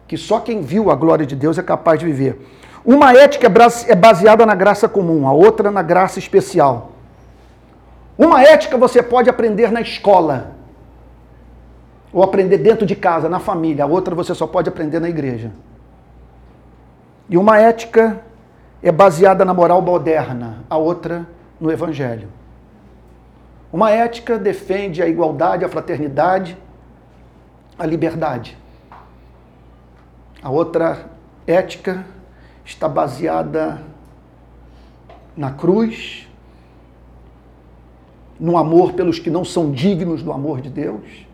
Que só quem viu a glória de Deus é capaz de viver. Uma ética é, é baseada na graça comum, a outra na graça especial. Uma ética você pode aprender na escola, ou aprender dentro de casa, na família, a outra você só pode aprender na igreja. E uma ética é baseada na moral moderna, a outra no Evangelho. Uma ética defende a igualdade, a fraternidade, a liberdade. A outra ética está baseada na cruz, no amor pelos que não são dignos do amor de Deus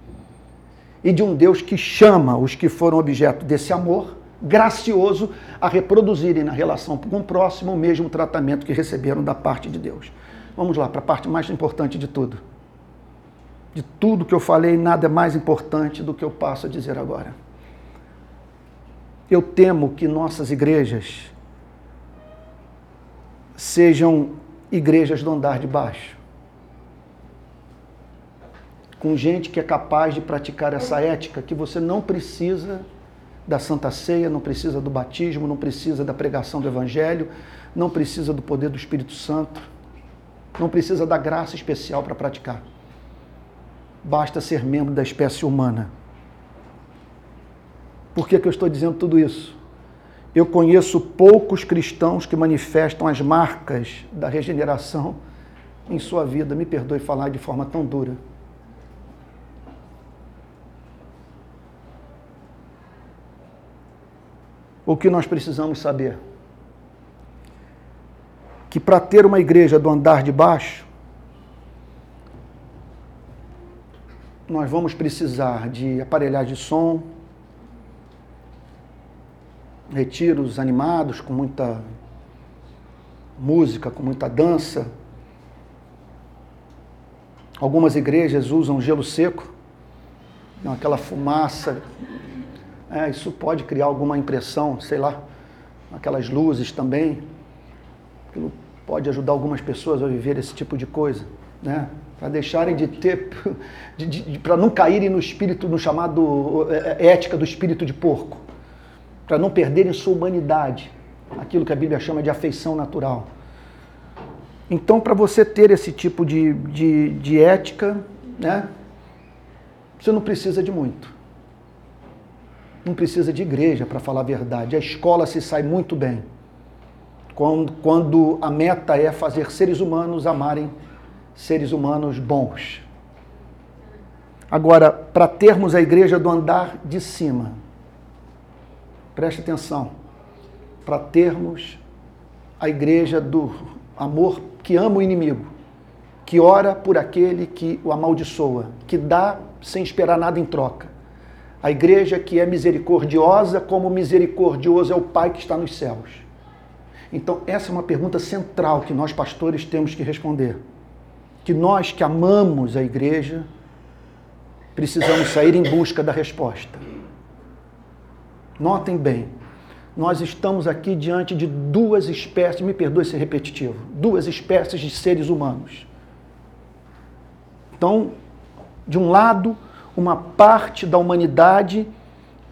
e de um Deus que chama os que foram objeto desse amor gracioso a reproduzirem na relação com o próximo o mesmo tratamento que receberam da parte de Deus. Vamos lá, para a parte mais importante de tudo. De tudo que eu falei, nada é mais importante do que eu passo a dizer agora. Eu temo que nossas igrejas sejam igrejas do andar de baixo. Com gente que é capaz de praticar essa ética que você não precisa da Santa Ceia, não precisa do batismo, não precisa da pregação do Evangelho, não precisa do poder do Espírito Santo, não precisa da graça especial para praticar. Basta ser membro da espécie humana. Por que, que eu estou dizendo tudo isso? Eu conheço poucos cristãos que manifestam as marcas da regeneração em sua vida. Me perdoe falar de forma tão dura. O que nós precisamos saber? Que para ter uma igreja do andar de baixo, nós vamos precisar de aparelhagem de som, retiros animados, com muita música, com muita dança. Algumas igrejas usam gelo seco, aquela fumaça é, isso pode criar alguma impressão, sei lá, aquelas luzes também. Aquilo pode ajudar algumas pessoas a viver esse tipo de coisa, né? Para deixarem de ter, de, de, para não caírem no espírito, no chamado é, é, ética do espírito de porco, para não perderem sua humanidade, aquilo que a Bíblia chama de afeição natural. Então, para você ter esse tipo de, de, de ética, né, você não precisa de muito não precisa de igreja para falar a verdade. A escola se sai muito bem. Quando, quando a meta é fazer seres humanos amarem seres humanos bons. Agora, para termos a igreja do andar de cima, preste atenção, para termos a igreja do amor que ama o inimigo, que ora por aquele que o amaldiçoa, que dá sem esperar nada em troca a igreja que é misericordiosa, como misericordioso é o Pai que está nos céus. Então, essa é uma pergunta central que nós pastores temos que responder. Que nós que amamos a igreja precisamos sair em busca da resposta. Notem bem, nós estamos aqui diante de duas espécies, me perdoe ser repetitivo, duas espécies de seres humanos. Então, de um lado, uma parte da humanidade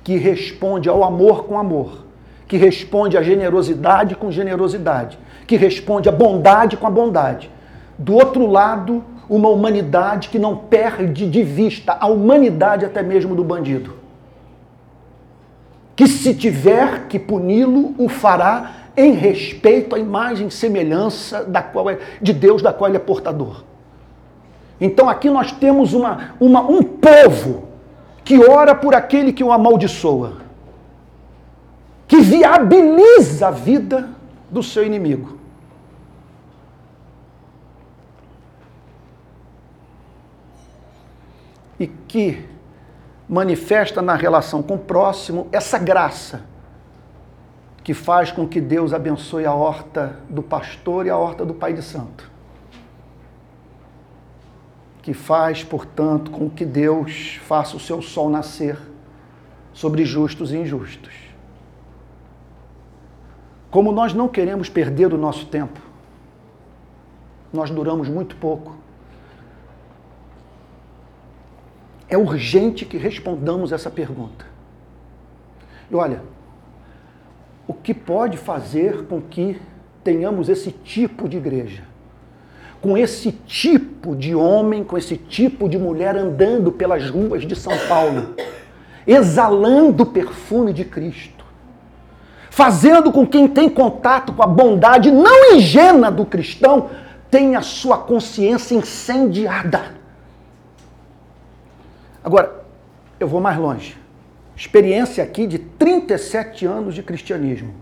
que responde ao amor com amor, que responde à generosidade com generosidade, que responde à bondade com a bondade. Do outro lado, uma humanidade que não perde de vista a humanidade até mesmo do bandido. Que se tiver que puni-lo, o fará em respeito à imagem e semelhança da qual é, de Deus da qual ele é portador. Então aqui nós temos uma, uma, um povo que ora por aquele que o amaldiçoa, que viabiliza a vida do seu inimigo. E que manifesta na relação com o próximo essa graça que faz com que Deus abençoe a horta do pastor e a horta do pai de santo que faz, portanto, com que Deus faça o seu sol nascer sobre justos e injustos. Como nós não queremos perder o nosso tempo, nós duramos muito pouco. É urgente que respondamos essa pergunta. E olha, o que pode fazer com que tenhamos esse tipo de igreja? Com esse tipo de homem, com esse tipo de mulher andando pelas ruas de São Paulo, exalando o perfume de Cristo, fazendo com quem tem contato com a bondade não ingênua do cristão tenha sua consciência incendiada. Agora, eu vou mais longe. Experiência aqui de 37 anos de cristianismo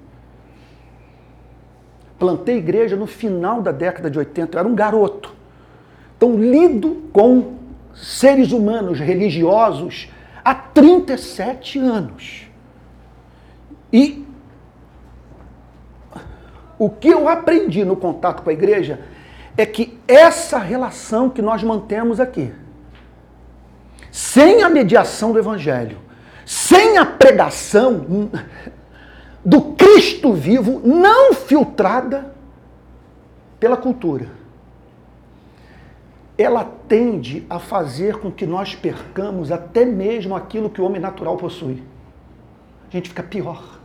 plantei igreja no final da década de 80, eu era um garoto. Então, lido com seres humanos religiosos há 37 anos. E o que eu aprendi no contato com a igreja é que essa relação que nós mantemos aqui, sem a mediação do Evangelho, sem a pregação do Cristo vivo, não filtrada pela cultura, ela tende a fazer com que nós percamos até mesmo aquilo que o homem natural possui. A gente fica pior.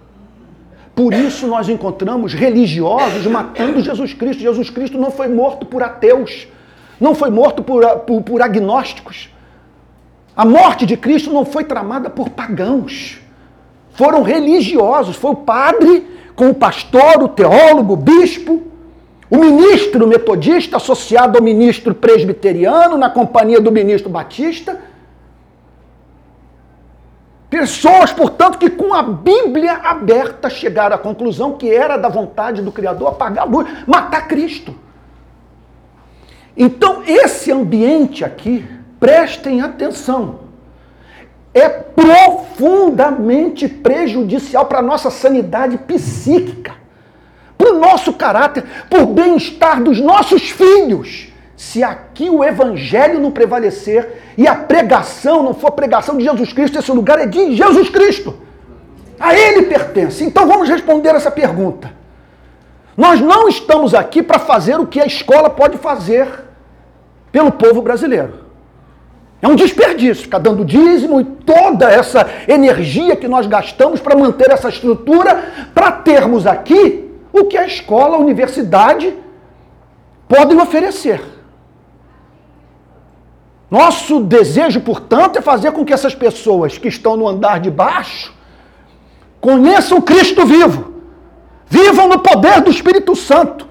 Por isso nós encontramos religiosos matando Jesus Cristo. Jesus Cristo não foi morto por ateus, não foi morto por, por, por agnósticos. A morte de Cristo não foi tramada por pagãos. Foram religiosos. Foi o padre com o pastor, o teólogo, o bispo, o ministro metodista associado ao ministro presbiteriano, na companhia do ministro batista Pessoas, portanto, que com a Bíblia aberta chegaram à conclusão que era da vontade do Criador apagar a luz, matar Cristo. Então, esse ambiente aqui, prestem atenção, é profundamente prejudicial para a nossa sanidade psíquica, para o nosso caráter, para o bem-estar dos nossos filhos se aqui o evangelho não prevalecer e a pregação não for pregação de Jesus Cristo, esse lugar é de Jesus Cristo. A ele pertence. Então vamos responder essa pergunta. Nós não estamos aqui para fazer o que a escola pode fazer pelo povo brasileiro. É um desperdício ficar dando dízimo e toda essa energia que nós gastamos para manter essa estrutura, para termos aqui o que a escola, a universidade podem oferecer. Nosso desejo, portanto, é fazer com que essas pessoas que estão no andar de baixo conheçam Cristo vivo, vivam no poder do Espírito Santo,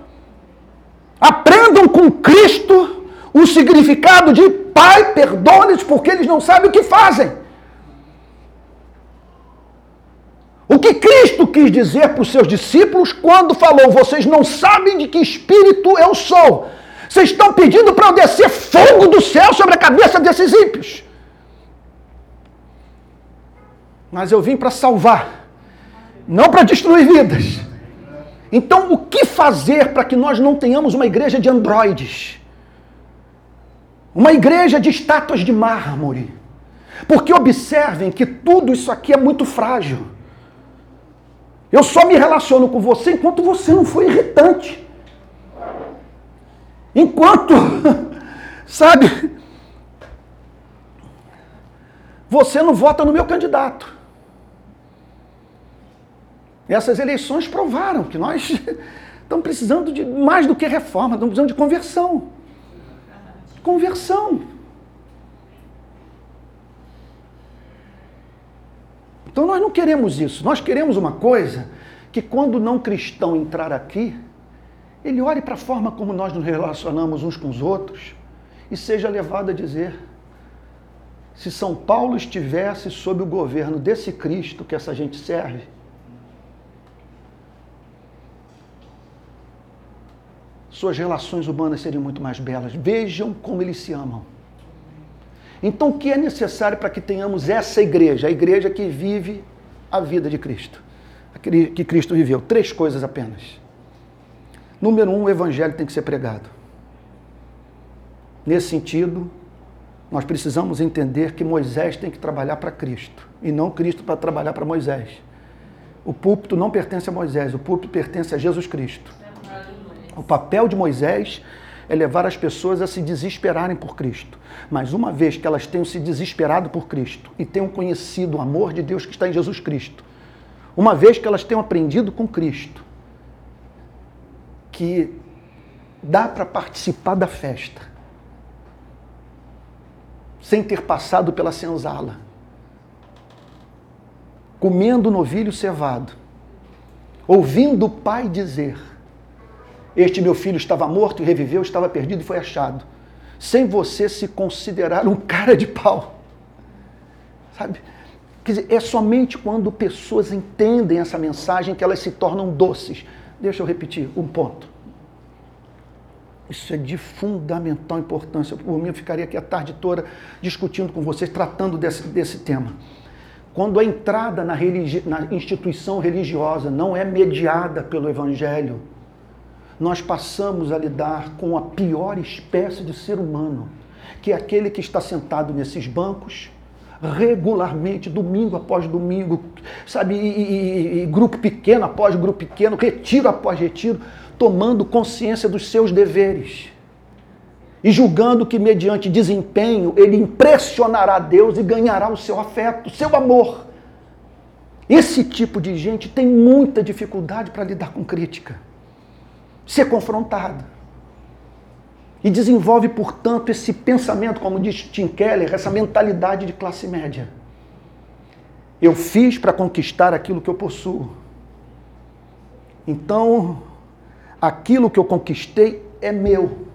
aprendam com Cristo o significado de Pai, perdoe-lhes porque eles não sabem o que fazem. O que Cristo quis dizer para os seus discípulos quando falou: Vocês não sabem de que espírito eu sou, vocês estão pedindo para eu descer fogo do céu sobre a cabeça desses ímpios. Mas eu vim para salvar, não para destruir vidas. Então, o que fazer para que nós não tenhamos uma igreja de androides? Uma igreja de estátuas de mármore? Porque observem que tudo isso aqui é muito frágil. Eu só me relaciono com você enquanto você não for irritante. Enquanto, sabe, você não vota no meu candidato. Essas eleições provaram que nós estamos precisando de mais do que reforma, estamos precisando de conversão. Conversão. Então nós não queremos isso. Nós queremos uma coisa que quando não cristão entrar aqui, ele olhe para a forma como nós nos relacionamos uns com os outros e seja levado a dizer: se São Paulo estivesse sob o governo desse Cristo que essa gente serve, suas relações humanas seriam muito mais belas. Vejam como eles se amam. Então, o que é necessário para que tenhamos essa igreja, a igreja que vive a vida de Cristo, que Cristo viveu? Três coisas apenas. Número um, o evangelho tem que ser pregado. Nesse sentido, nós precisamos entender que Moisés tem que trabalhar para Cristo e não Cristo para trabalhar para Moisés. O púlpito não pertence a Moisés, o púlpito pertence a Jesus Cristo. O papel de Moisés é levar as pessoas a se desesperarem por Cristo. Mas uma vez que elas tenham se desesperado por Cristo e tenham conhecido o amor de Deus que está em Jesus Cristo, uma vez que elas tenham aprendido com Cristo, que dá para participar da festa sem ter passado pela senzala, comendo novilho cevado, ouvindo o pai dizer: Este meu filho estava morto e reviveu, estava perdido e foi achado, sem você se considerar um cara de pau. Sabe? Quer dizer, é somente quando pessoas entendem essa mensagem que elas se tornam doces. Deixa eu repetir um ponto. Isso é de fundamental importância. Por mim, eu ficaria aqui a tarde toda discutindo com vocês, tratando desse, desse tema. Quando a entrada na, religi na instituição religiosa não é mediada pelo Evangelho, nós passamos a lidar com a pior espécie de ser humano, que é aquele que está sentado nesses bancos regularmente, domingo após domingo, sabe, e, e, e, grupo pequeno após grupo pequeno, retiro após retiro, tomando consciência dos seus deveres e julgando que, mediante desempenho, ele impressionará Deus e ganhará o seu afeto, o seu amor. Esse tipo de gente tem muita dificuldade para lidar com crítica, ser confrontado. E desenvolve, portanto, esse pensamento, como diz Tim Keller, essa mentalidade de classe média. Eu fiz para conquistar aquilo que eu possuo. Então, aquilo que eu conquistei é meu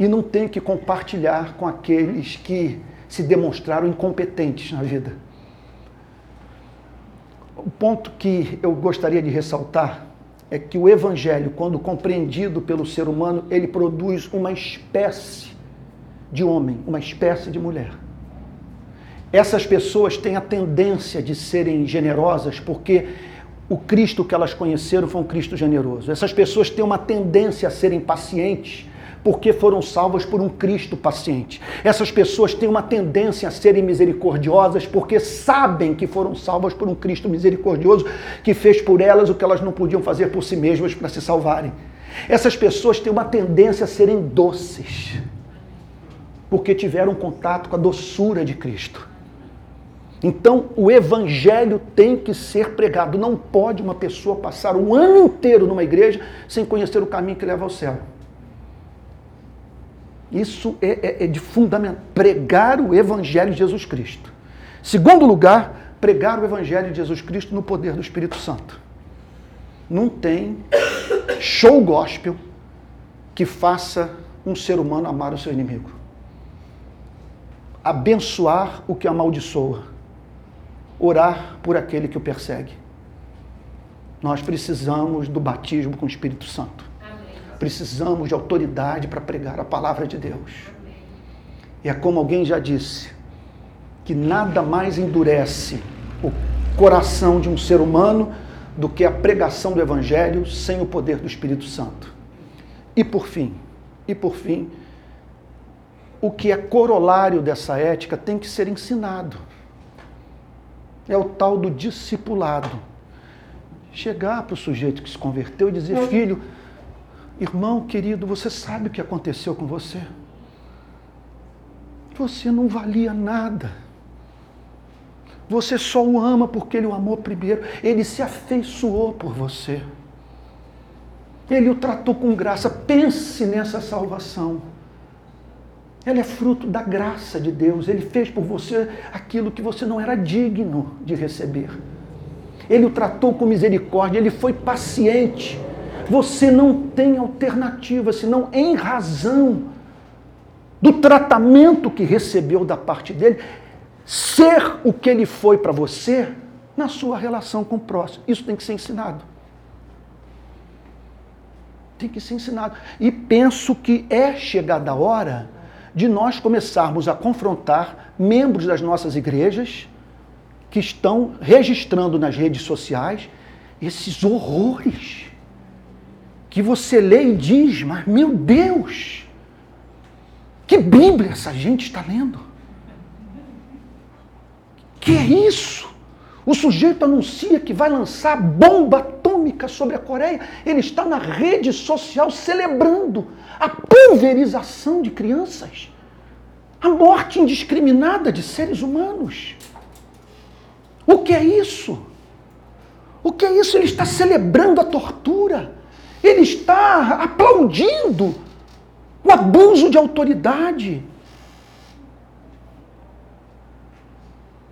e não tenho que compartilhar com aqueles que se demonstraram incompetentes na vida. O ponto que eu gostaria de ressaltar é que o evangelho, quando compreendido pelo ser humano, ele produz uma espécie de homem, uma espécie de mulher. Essas pessoas têm a tendência de serem generosas porque o Cristo que elas conheceram foi um Cristo generoso. Essas pessoas têm uma tendência a serem pacientes porque foram salvas por um Cristo paciente. Essas pessoas têm uma tendência a serem misericordiosas porque sabem que foram salvas por um Cristo misericordioso que fez por elas o que elas não podiam fazer por si mesmas para se salvarem. Essas pessoas têm uma tendência a serem doces porque tiveram contato com a doçura de Cristo. Então, o evangelho tem que ser pregado. Não pode uma pessoa passar um ano inteiro numa igreja sem conhecer o caminho que leva ao céu. Isso é, é, é de fundamental. Pregar o Evangelho de Jesus Cristo. Segundo lugar, pregar o Evangelho de Jesus Cristo no poder do Espírito Santo. Não tem show gospel que faça um ser humano amar o seu inimigo. Abençoar o que amaldiçoa. Orar por aquele que o persegue. Nós precisamos do batismo com o Espírito Santo. Precisamos de autoridade para pregar a palavra de Deus. E é como alguém já disse, que nada mais endurece o coração de um ser humano do que a pregação do evangelho sem o poder do Espírito Santo. E por fim, e por fim, o que é corolário dessa ética tem que ser ensinado. É o tal do discipulado. Chegar para o sujeito que se converteu e dizer, filho, Irmão querido, você sabe o que aconteceu com você? Você não valia nada. Você só o ama porque ele o amou primeiro. Ele se afeiçoou por você. Ele o tratou com graça. Pense nessa salvação. Ela é fruto da graça de Deus. Ele fez por você aquilo que você não era digno de receber. Ele o tratou com misericórdia. Ele foi paciente você não tem alternativa, senão em razão do tratamento que recebeu da parte dele, ser o que ele foi para você na sua relação com o próximo. Isso tem que ser ensinado. Tem que ser ensinado. E penso que é chegada a hora de nós começarmos a confrontar membros das nossas igrejas que estão registrando nas redes sociais esses horrores que você lê e diz, mas meu Deus, que Bíblia essa gente está lendo? Que é isso? O sujeito anuncia que vai lançar bomba atômica sobre a Coreia. Ele está na rede social celebrando a pulverização de crianças, a morte indiscriminada de seres humanos. O que é isso? O que é isso? Ele está celebrando a tortura. Ele está aplaudindo o abuso de autoridade.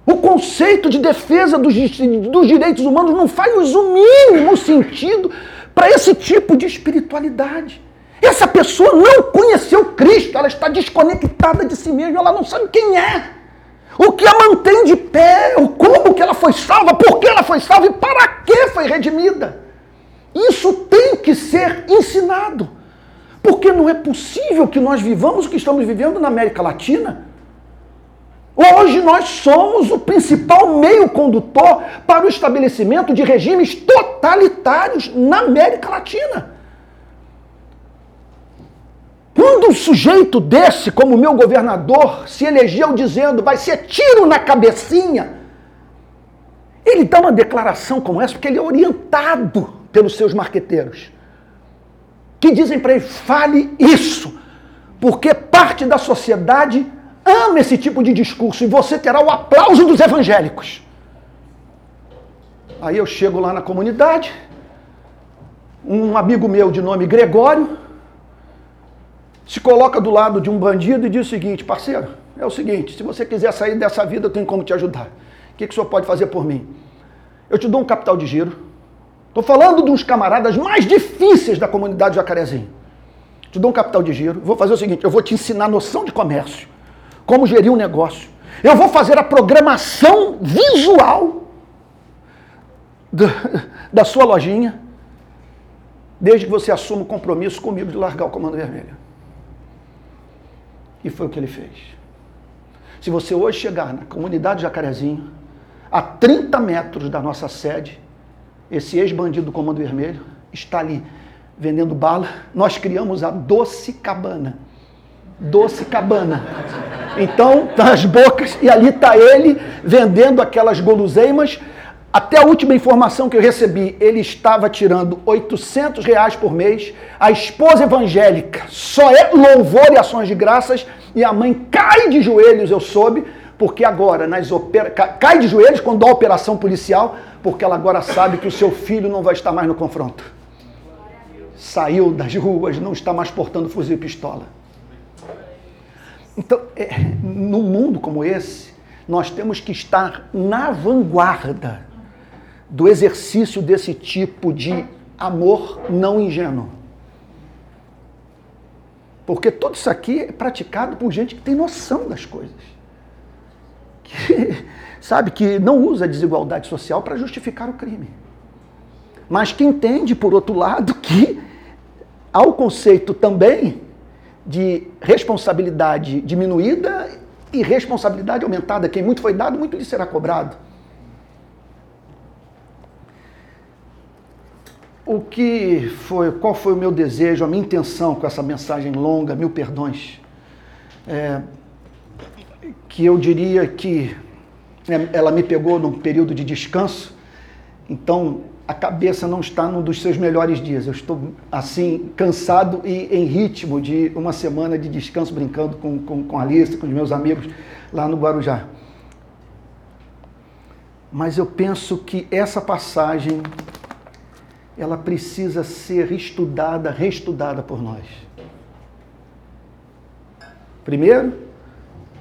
O conceito de defesa dos, dos direitos humanos não faz o mínimo sentido para esse tipo de espiritualidade. Essa pessoa não conheceu Cristo, ela está desconectada de si mesma, ela não sabe quem é. O que a mantém de pé, o como que ela foi salva, por que ela foi salva e para que foi redimida. Isso tem que ser ensinado. Porque não é possível que nós vivamos o que estamos vivendo na América Latina, Hoje nós somos o principal meio condutor para o estabelecimento de regimes totalitários na América Latina. Quando um sujeito desse, como meu governador, se elegeu dizendo vai ser tiro na cabecinha, ele dá uma declaração como essa porque ele é orientado pelos seus marqueteiros, que dizem para ele: fale isso, porque parte da sociedade ama esse tipo de discurso e você terá o aplauso dos evangélicos. Aí eu chego lá na comunidade, um amigo meu de nome Gregório se coloca do lado de um bandido e diz o seguinte: parceiro, é o seguinte, se você quiser sair dessa vida, eu tenho como te ajudar. O que, que o senhor pode fazer por mim? Eu te dou um capital de giro. Estou falando de uns camaradas mais difíceis da comunidade Jacarezinho. Te dou um capital de giro. Vou fazer o seguinte: eu vou te ensinar noção de comércio como gerir um negócio. Eu vou fazer a programação visual do, da sua lojinha, desde que você assuma o compromisso comigo de largar o comando vermelho. E foi o que ele fez. Se você hoje chegar na comunidade Jacarezinho, a 30 metros da nossa sede, esse ex-bandido do Comando Vermelho está ali vendendo bala. Nós criamos a Doce Cabana Doce Cabana. Então, nas bocas, e ali está ele vendendo aquelas guloseimas. Até a última informação que eu recebi, ele estava tirando 800 reais por mês. A esposa evangélica só é louvor e ações de graças. E a mãe cai de joelhos, eu soube, porque agora nas opera... cai de joelhos quando há operação policial, porque ela agora sabe que o seu filho não vai estar mais no confronto. Saiu das ruas, não está mais portando fuzil e pistola. Então, é, num mundo como esse, nós temos que estar na vanguarda do exercício desse tipo de amor não ingênuo. Porque tudo isso aqui é praticado por gente que tem noção das coisas. Que, sabe, que não usa a desigualdade social para justificar o crime. Mas que entende, por outro lado, que há o conceito também de responsabilidade diminuída e responsabilidade aumentada. Quem muito foi dado, muito lhe será cobrado. O que foi, qual foi o meu desejo, a minha intenção com essa mensagem longa, mil perdões? É, que eu diria que é, ela me pegou num período de descanso, então a cabeça não está num dos seus melhores dias. Eu estou, assim, cansado e em ritmo de uma semana de descanso, brincando com, com, com a Alice, com os meus amigos lá no Guarujá. Mas eu penso que essa passagem, ela precisa ser estudada, reestudada por nós. Primeiro,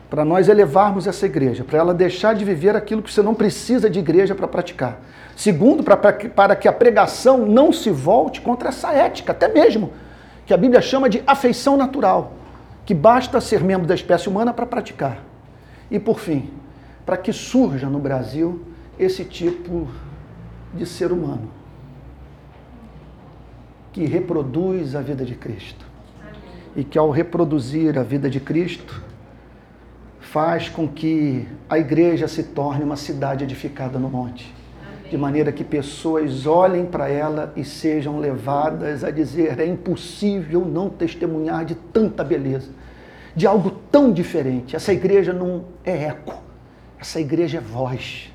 para nós elevarmos essa igreja, para ela deixar de viver aquilo que você não precisa de igreja para praticar. Segundo, para que a pregação não se volte contra essa ética, até mesmo, que a Bíblia chama de afeição natural, que basta ser membro da espécie humana para praticar. E por fim, para que surja no Brasil esse tipo de ser humano que reproduz a vida de Cristo. E que ao reproduzir a vida de Cristo, faz com que a igreja se torne uma cidade edificada no monte de maneira que pessoas olhem para ela e sejam levadas a dizer: é impossível não testemunhar de tanta beleza, de algo tão diferente. Essa igreja não é eco, essa igreja é voz.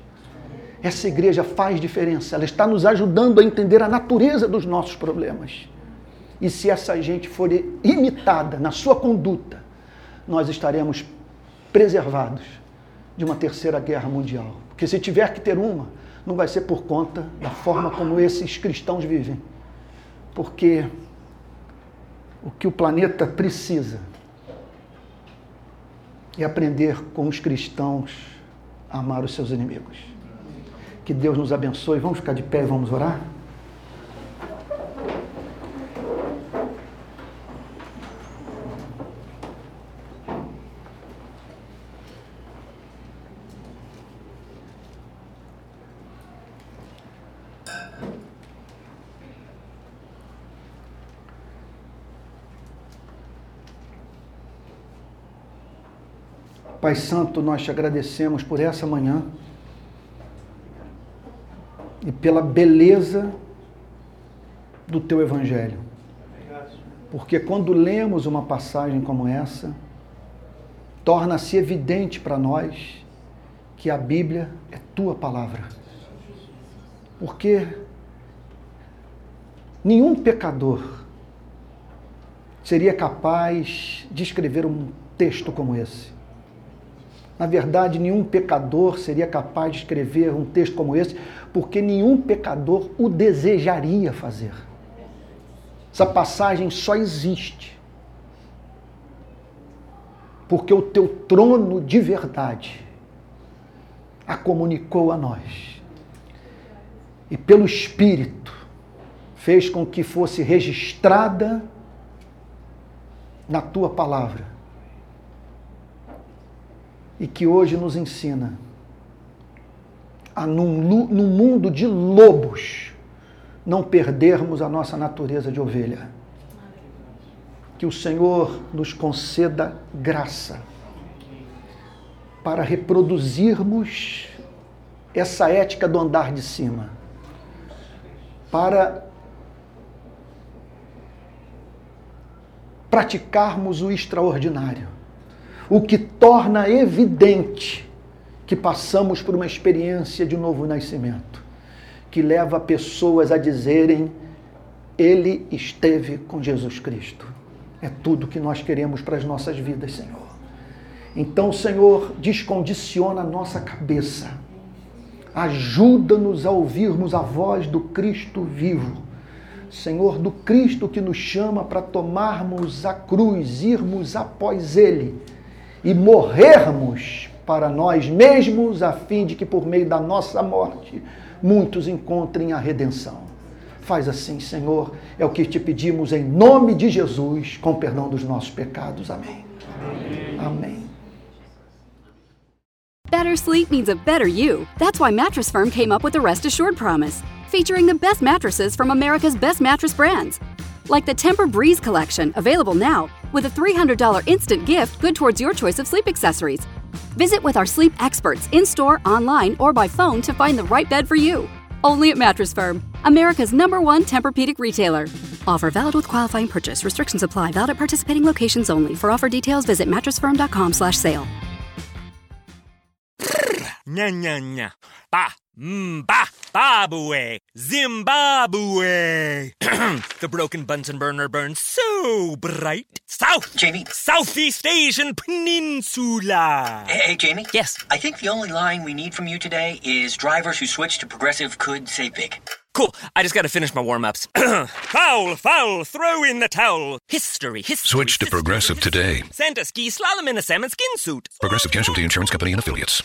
Essa igreja faz diferença, ela está nos ajudando a entender a natureza dos nossos problemas. E se essa gente for imitada na sua conduta, nós estaremos preservados de uma terceira guerra mundial. Porque se tiver que ter uma, não vai ser por conta da forma como esses cristãos vivem. Porque o que o planeta precisa é aprender com os cristãos a amar os seus inimigos. Que Deus nos abençoe. Vamos ficar de pé e vamos orar? Pai Santo, nós te agradecemos por essa manhã e pela beleza do teu Evangelho. Porque quando lemos uma passagem como essa, torna-se evidente para nós que a Bíblia é tua palavra. Porque nenhum pecador seria capaz de escrever um texto como esse. Na verdade, nenhum pecador seria capaz de escrever um texto como esse, porque nenhum pecador o desejaria fazer. Essa passagem só existe porque o teu trono de verdade a comunicou a nós. E pelo Espírito fez com que fosse registrada na tua palavra. E que hoje nos ensina a, num, num mundo de lobos, não perdermos a nossa natureza de ovelha. Que o Senhor nos conceda graça para reproduzirmos essa ética do andar de cima, para praticarmos o extraordinário, o que torna evidente que passamos por uma experiência de novo nascimento, que leva pessoas a dizerem: Ele esteve com Jesus Cristo. É tudo que nós queremos para as nossas vidas, Senhor. Então, Senhor, descondiciona a nossa cabeça. Ajuda-nos a ouvirmos a voz do Cristo vivo. Senhor, do Cristo que nos chama para tomarmos a cruz, irmos após Ele e morrermos para nós mesmos, a fim de que por meio da nossa morte muitos encontrem a redenção. Faz assim, Senhor, é o que te pedimos em nome de Jesus, com perdão dos nossos pecados. Amém. Amém. Amém. Better sleep means a better you. That's why Mattress Firm came up with the Rest Assured promise, featuring the best mattresses from America's best mattress brands. Like the Temper Breeze collection, available now, with a $300 instant gift good towards your choice of sleep accessories. Visit with our sleep experts in store, online, or by phone to find the right bed for you. Only at Mattress Firm, America's number one Tempur-Pedic retailer. Offer valid with qualifying purchase. Restrictions apply. Valid at participating locations only. For offer details, visit mattressfirm.com/sale. Nya nya nya. Ba. Mm, ba. Babue. Zimbabwe. the broken Bunsen burner burns so bright. South. Jamie. Southeast Asian Peninsula. Hey, hey, Jamie? Yes. I think the only line we need from you today is drivers who switch to progressive could save big. Cool. I just gotta finish my warm ups. foul, foul, throw in the towel. History, history. Switch to history, Progressive history. today. Santa ski slalom in a salmon skin suit. Progressive Casualty Insurance Company and Affiliates.